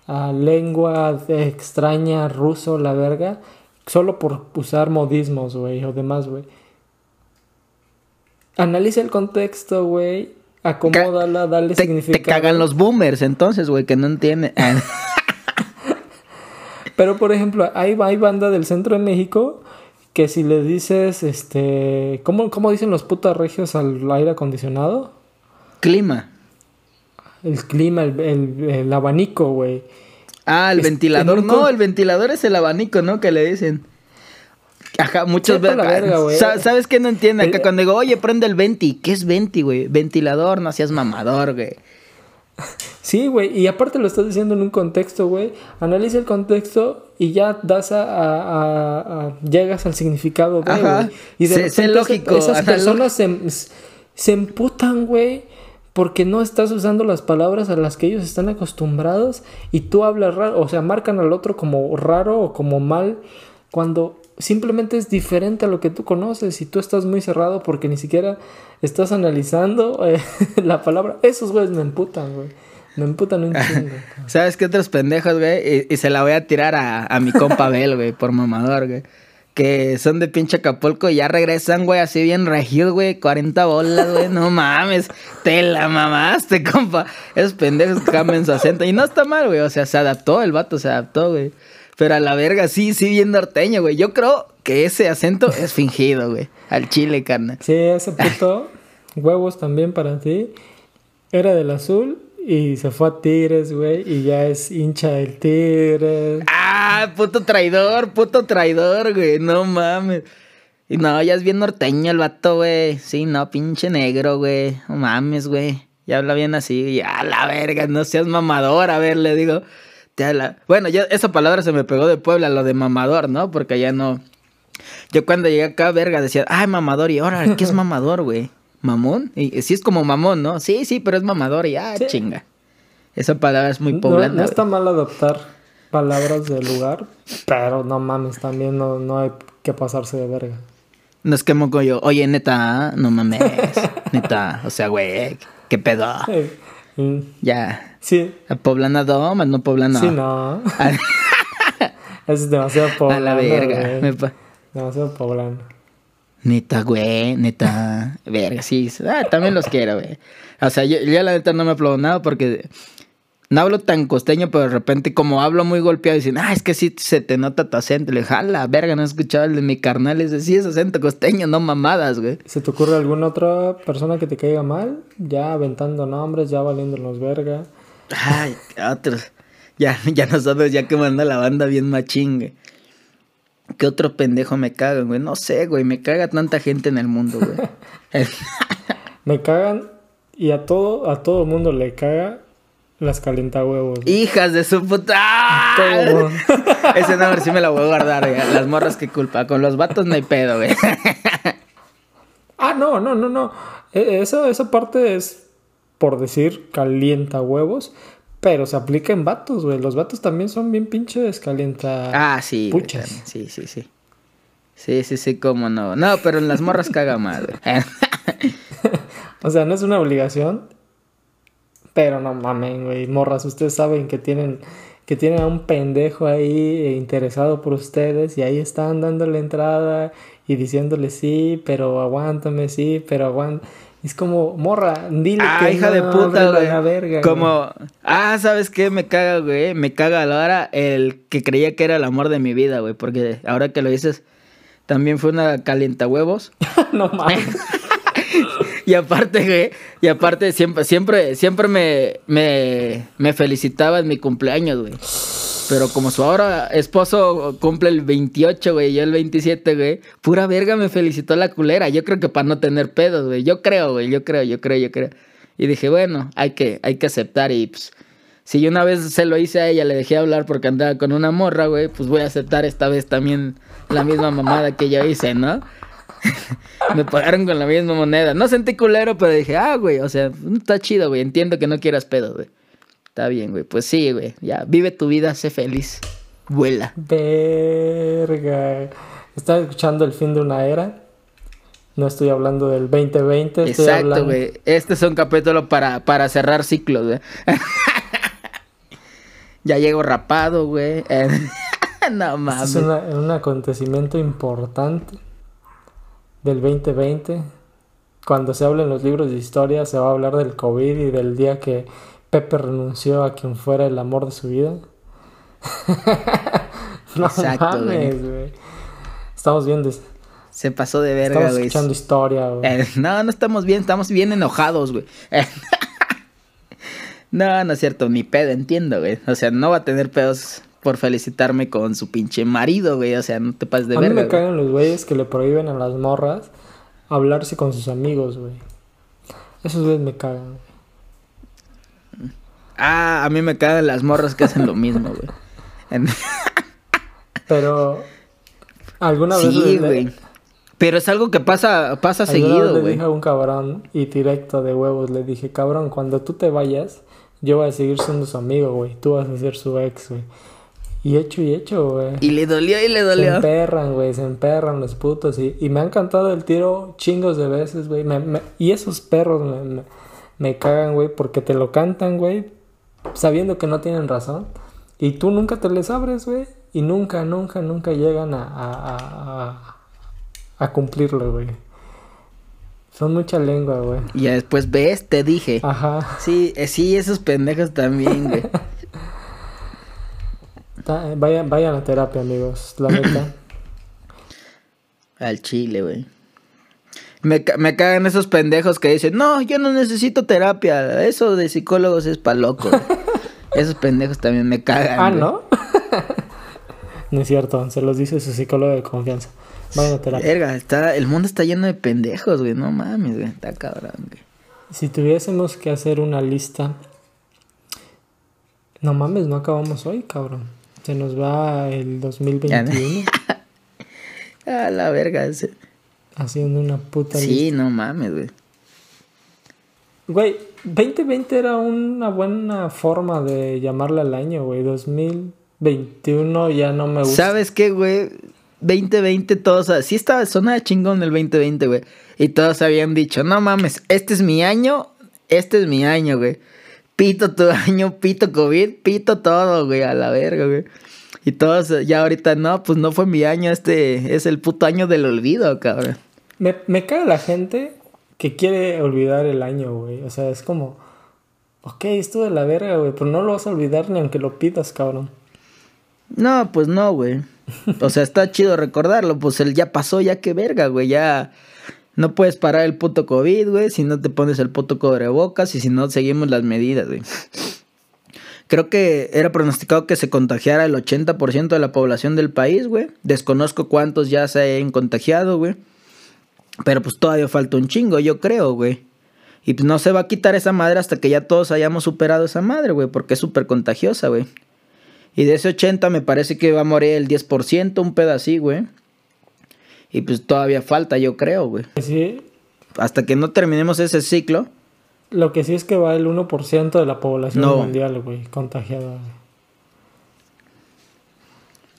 lengua extraña, ruso, la verga, solo por usar modismos, güey, o demás, güey. Analiza el contexto, güey. Acomódala, dale Te, significado. te cagan los boomers entonces, güey, que no entienden. [laughs] Ah, Pero, por ejemplo, hay, hay banda del centro de México que si le dices, este... ¿Cómo, cómo dicen los putos regios al aire acondicionado? Clima. El clima, el, el- el abanico, güey. Ah, el Es- ventilador. No, con- el ventilador es el abanico, ¿no? Que le dicen. Ajá, muchos Sepa la ve- verga, ¿Sabes qué no entiende? Acá El- cuando digo, oye, prende el venti. ¿Qué es venti, güey? Ventilador, no seas mamador, güey. Sí, güey. Y aparte lo estás diciendo en un contexto, güey. Analiza el contexto y ya das a... a- a- a- llegas al significado güey. Y de repente lógico, esas personas se, se emputan, güey. Porque no estás usando las palabras a las que ellos están acostumbrados y tú hablas raro, o sea, marcan al otro como raro o como mal, cuando simplemente es diferente a lo que tú conoces y tú estás muy cerrado porque ni siquiera estás analizando eh, [laughs] la palabra. Esos güeyes me emputan, güey. Me emputan un chingo. [laughs] ¿Sabes qué otros pendejos, güey? Y, y se la voy a tirar a, a mi compa Bel, güey, por mamador, güey. Que son de pinche Acapulco y ya regresan, güey, así bien regidos, güey. 40 bolas, güey. No mames. Te la mamaste, compa. Esos pendejos cambian su acento. Y no está mal, güey. O sea, se adaptó, el vato se adaptó, güey. Pero a la verga, sí, sí, bien norteño, güey. Yo creo que ese acento es fingido, güey. Al chile, carnal. Sí, ese puto, [laughs] huevos también para ti. Era del azul y se fue a Tigres, güey, y ya es hincha del Tigres. Ah, puto traidor, puto traidor, güey. No mames. Y no, ya es bien norteño el vato, güey. Sí, no, pinche negro, güey. No mames, güey. Ya habla bien así. Ya, la verga, no seas mamador. A ver, le digo. Te habla- Bueno, ya esa palabra se me pegó de Puebla, lo de mamador, ¿no? Porque ya no. Yo cuando llegué acá, verga, decía, ay, mamador. Y ahora, ¿qué es mamador, güey? ¿Mamón? Y sí es como mamón, ¿no? Sí, sí, pero es mamador. Y ah, Sí. chinga. Esa palabra es muy No, poblana. no güey. está mal adoptar palabras del lugar, pero no mames, también no, no hay que pasarse de verga. No es que moco yo, oye, neta, no mames, [laughs] neta, o sea, güey, qué pedo. Mm, Ya, Sí, a poblana más no poblana. sí, no. A, [laughs] [laughs] Es demasiado a poblano. la verga. me pa- Demasiado poblano. Neta, güey, neta, verga, sí, ah, también los quiero, güey. O sea, yo, yo la neta no me aplaudo nada porque no hablo tan costeño, pero de repente como hablo muy golpeado, dicen, ah, es que sí se te nota tu acento. Le jala, verga, no he escuchado el de mi carnal, ese sí es acento costeño, no mamadas, güey. ¿Se te ocurre alguna otra persona que te caiga mal? Ya aventando nombres, ya valiendo los verga. Ay, otros. Ya, ya nosotros ya quemando la banda bien machín, güey. ¿Qué otro pendejo me caga, güey? No sé, güey. Me caga tanta gente en el mundo, güey. [laughs] Me cagan y a todo, a todo mundo le caga las calientahuevos. güey. Hijas de su puta. ¡Ah! [laughs] Ese nombre sí me lo voy a guardar, güey. Las morras, qué culpa. Con los vatos no hay pedo, güey. [laughs] Ah, no, no, no, no. E- Eso, esa parte es, por decir, calienta huevos, pero se aplica en vatos, güey. Los vatos también son bien pinches calienta. Ah, sí. Puchas. Sí, sí, sí. Sí, sí, sí, cómo no. No, pero en las morras caga más, güey. [laughs] O sea, no es una obligación, pero no mamen, güey. Morras, ustedes saben que tienen, que tienen a un pendejo ahí interesado por ustedes y ahí están dándole entrada y diciéndole sí, pero aguántame, sí, pero aguanta. Es como, morra, dile Ah, que hija no, de puta, ábrele güey. la verga, Como, ah, ¿sabes qué? Me caga, güey. Me caga a la hora el que creía que era el amor de mi vida, güey. Porque ahora que lo dices, también fue una calienta huevos. [laughs] no mames. [laughs] Y aparte, güey, y aparte siempre, siempre, siempre me, me, me felicitaba en mi cumpleaños, güey. Pero como su ahora esposo cumple el 28, güey, yo el 27, güey, pura verga me felicitó la culera. Yo creo que para no tener pedos, güey. Yo creo, güey, yo creo, yo creo, yo creo. Y dije, bueno, hay que, hay que aceptar y pues... Si yo una vez se lo hice a ella, le dejé hablar porque andaba con una morra, güey, pues voy a aceptar esta vez también la misma mamada que yo hice, ¿no? [laughs] Me pagaron con la misma moneda. No sentí culero, pero dije, ah, güey, o sea, está chido, güey. Entiendo que no quieras pedo, güey. Está bien, güey. Pues sí, güey. Ya, vive tu vida, sé feliz. Vuela. Verga. Estaba escuchando el fin de una era. No estoy hablando del 2020. Estoy Exacto, hablando... güey. Este es un capítulo para, para cerrar ciclos, güey. [laughs] ya llego rapado, güey. [laughs] no Este mames. es una- un acontecimiento importante del 2020. Cuando se habla en los libros de historia, se va a hablar del COVID y del día que Pepe renunció a quien fuera el amor de su vida. [laughs] no Exacto, mames, güey. Estamos viendo, Se pasó de verga, estamos güey. escuchando historia, güey. Eh, no, no estamos bien, estamos bien enojados, güey. [laughs] no, no es cierto, ni pedo, entiendo, güey. O sea, no va a tener pedos por felicitarme con su pinche marido, güey. O sea, no te pases de a mí verga. me güey. cagan los güeyes que le prohíben a las morras hablarse con sus amigos, güey. Esos güeyes me cagan. Ah, a mí me cagan las morras que hacen lo mismo, güey. En- [laughs] Pero alguna vez sí, le- güey. Pero es algo que pasa, pasa seguido, le güey. dije a un cabrón y directo de huevos le dije, cabrón, cuando tú te vayas, yo voy a seguir siendo su amigo, güey. Tú vas a ser su ex, güey. Y hecho y hecho, güey. Y le dolió y le Se dolió. emperran, güey, se emperran los putos. Y, y me han cantado el tiro chingos de veces, güey. Me- me- y esos perros me, me, me cagan, güey, porque te lo cantan, güey, sabiendo que no tienen razón. Y tú nunca te les abres, güey. Y nunca, nunca, nunca llegan a, a, a, a- a cumplirlo, güey. Son mucha lengua, güey. Y ya después ves, te dije. Ajá. Sí, eh, sí, esos pendejos también, güey. [laughs] Ta- Vayan, vayan a terapia, amigos. La neta. Al chile, güey. Me, me cagan esos pendejos que dicen, no, yo no necesito terapia. Eso de psicólogos es pa' loco. güey". [laughs] esos pendejos también me cagan. ah. ¿no? [laughs] no es cierto. Se los dice su psicólogo de confianza. A terapia. Verga, está, el mundo está lleno de pendejos, güey. No mames, güey. Está cabrón, güey. Si tuviésemos que hacer una lista. No mames, no acabamos hoy, cabrón. Se nos va el 2021 [laughs] Ah, la verga. ese- haciendo una puta Sí, lista. no mames, güey. Güey, 2020 era una buena forma de llamarle al año, güey. 2021 ya no me gusta. ¿Sabes qué, güey? 2020 todos, sí estaba, sonaba chingón el 2020, güey. Y todos habían dicho, no mames, este es mi año, este es mi año, güey. Pito tu [laughs] año, pito COVID, pito todo, güey, a la verga, güey. Y todos, ya ahorita, no, pues no fue mi año, este es el puto año del olvido, cabrón. Me, me caga la gente que quiere olvidar el año, güey. O sea, es como, ok, esto de la verga, güey, pero no lo vas a olvidar ni aunque lo pidas, cabrón. No, pues no, güey. O sea, está chido recordarlo, pues él ya pasó, ya qué verga, güey, ya no puedes parar el puto COVID, güey, si no te pones el puto cubrebocas y si no seguimos las medidas, güey. Creo que era pronosticado que se contagiara el 80% de la población del país, güey. Desconozco cuántos ya se hayan contagiado, güey. Pero pues todavía falta un chingo, yo creo, güey. Y pues no se va a quitar esa madre hasta que ya todos hayamos superado esa madre, güey, porque es súper contagiosa, güey. Y de ese 80 me parece que va a morir el 10%, un así, güey. Y pues todavía falta, yo creo, güey. Sí, Hasta que no terminemos ese ciclo. lo que sí es que va el 1% de la población No. mundial, güey, contagiada. güey.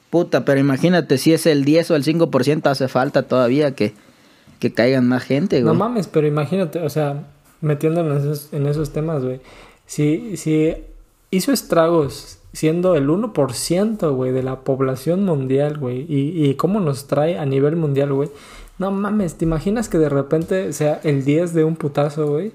Puta, pero imagínate si es el 10 o el 5% hace falta todavía que, que caigan más gente, No güey. mames, pero imagínate, o sea, metiéndonos en esos, en esos temas, güey. Si, si hizo estragos siendo el 1%, güey, de la población mundial, güey, y, y cómo nos trae a nivel mundial, güey. No mames, ¿te imaginas que de repente sea el 10 de un putazo, güey?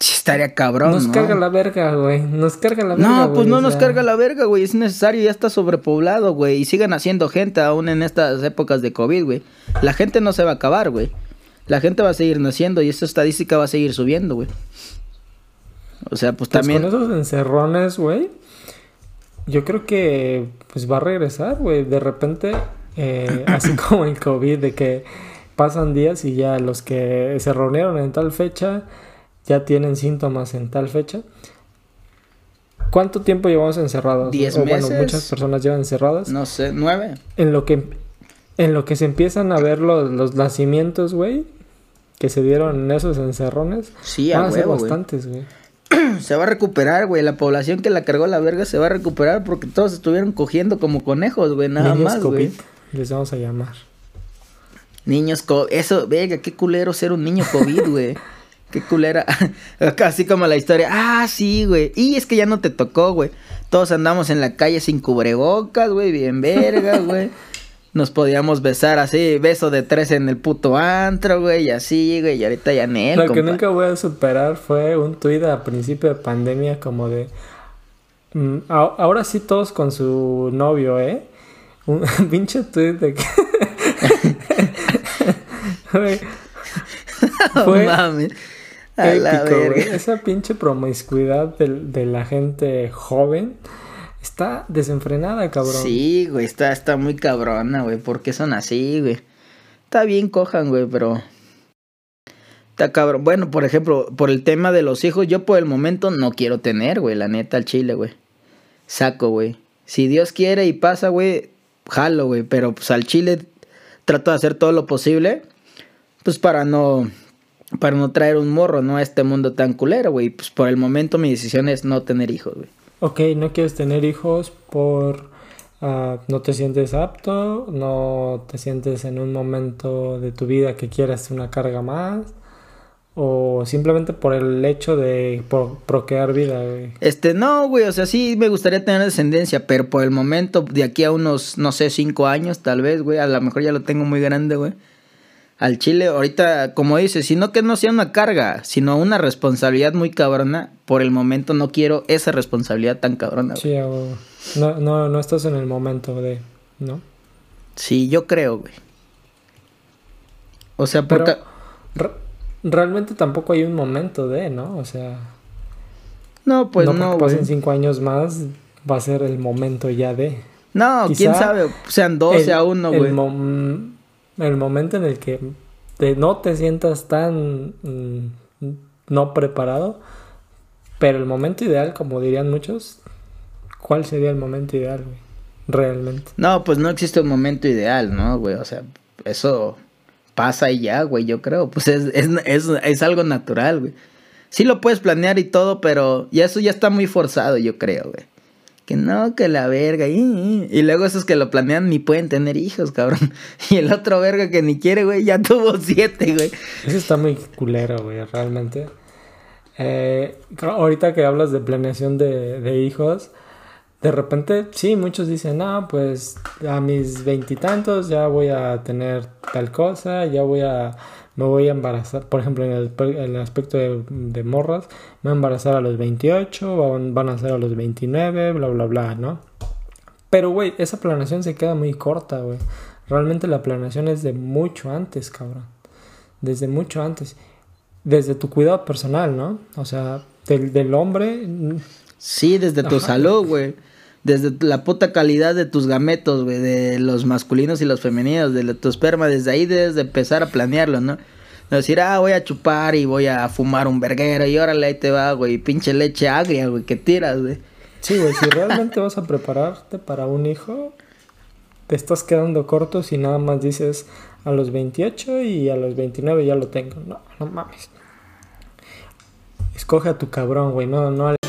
Sí, estaría cabrón, Nos ¿no? carga la verga, güey. Nos carga la verga. No, pues güey, no nos sea, carga la verga, güey. Es necesario, ya está sobrepoblado, güey. Y sigan haciendo gente aún en estas épocas de COVID, güey. La gente no se va a acabar, güey. La gente va a seguir naciendo y esa estadística va a seguir subiendo, güey. O sea, pues Pues también... con esos encerrones, güey. Yo creo que pues va a regresar, güey. De repente, eh, [coughs] así como el COVID, de que pasan días y ya los que se reunieron en tal fecha ya tienen síntomas en tal fecha. ¿Cuánto tiempo llevamos encerrados? Diez O, Bueno, meses. muchas personas llevan encerradas. No sé, nueve. En lo que en lo que se empiezan a ver los, los nacimientos, güey, que se dieron en esos encerrones, Sí, van a ser huevo, bastantes, güey. [clears throat] Se va a recuperar, güey. La población que la cargó la verga se va a recuperar porque todos estuvieron cogiendo como conejos, güey. Nada Niños más, güey. les vamos a llamar. Niños COVID. Eso, verga, qué culero ser un niño COVID, güey. [laughs] Qué culera. [laughs] Así como la historia. Ah, sí, güey. Y es que ya no te tocó, güey. Todos andamos en la calle sin cubrebocas, güey. Bien verga, [laughs] güey. Nos podíamos besar así, beso de tres en el puto antro, güey, y así, güey, y ahorita ya en Lo que nunca voy a superar fue un tuit a principio de pandemia como de... mm, ahora sí todos con su novio, ¿eh? Un [laughs] pinche tuit de que... Güey, No fue mames. A la épico, verga. Esa pinche promiscuidad del- de, la gente joven está desenfrenada, cabrón. Sí, güey, está, está muy cabrona, güey. ¿Por qué son así, güey? Está bien, cojan, güey, pero. Está cabrón. Bueno, por ejemplo, por el tema de los hijos, yo por el momento no quiero tener, güey, la neta, al chile, güey. Saco, güey. Si Dios quiere y pasa, güey, jalo, güey. Pero pues al chile trato de hacer todo lo posible, pues para no. Para no traer un morro, ¿no? A este mundo tan culero, güey. Pues por el momento mi decisión es no tener hijos, güey. Ok, no quieres tener hijos por... ah, no te sientes apto, no te sientes en un momento de tu vida que quieras una carga más, o simplemente por el hecho de pro- procrear vida, güey. Este, no, güey, o sea, sí me gustaría tener descendencia, pero por el momento, de aquí a unos, no sé, cinco años, tal vez, güey, a lo mejor ya lo tengo muy grande, güey. Al chile, ahorita, como dices, sino que no sea una carga, sino una responsabilidad muy cabrona, por el momento no quiero esa responsabilidad tan cabrona, güey. Sí, no, no, no estás en el momento de... ¿No? Sí, yo creo, güey. O sea, Pero porque... re- realmente tampoco hay un momento de, ¿no? O sea, No, pues no no, porque pasen cinco años más va a ser el momento ya de... No, quién sabe, sean 12 el- a uno, güey. El momento en el que te- no te sientas tan mm, no preparado, pero el momento ideal, como dirían muchos, ¿cuál sería el momento ideal, güey? Realmente. No, pues no existe un momento ideal, ¿no, güey? O sea, eso pasa y ya, güey, yo creo. Pues es, es, es, es algo natural, güey. Sí lo puedes planear y todo, pero ya eso ya está muy forzado, yo creo, güey. Que no, que la verga. Y, y- luego esos que lo planean ni pueden tener hijos, cabrón. [laughs] Y el otro verga que ni quiere, güey, ya [laughs] tuvo siete, güey. Eso está muy culero, güey, realmente. Eh, ahorita que hablas de planeación de, de hijos, de repente, sí, muchos dicen, no, pues a mis veintitantos ya voy a tener tal cosa, ya voy a, me voy a embarazar, por ejemplo, en el, pe- en el aspecto de, de morras, me voy a embarazar a los 28, van, van a ser a los 29, bla, bla, bla, ¿no? Pero, güey, esa planeación se queda muy corta, güey. Realmente la planeación es de mucho antes, cabrón. Desde mucho antes. Desde tu cuidado personal, ¿no? O sea, del, del hombre. Sí, desde tu Ajá. salud, güey. Desde la puta calidad de tus gametos, güey. De los masculinos y los femeninos. De tu esperma. Desde ahí debes de empezar a planearlo, ¿no? No decir, ah, voy a chupar y voy a fumar un verguero. Y órale, ahí te va, güey. Pinche leche agria, güey. Que tiras, güey. Sí, güey, si realmente vas a prepararte para un hijo, te estás quedando corto si nada más dices a los 28 y a los 29 ya lo tengo. No, no mames. Escoge a tu cabrón, güey, no, no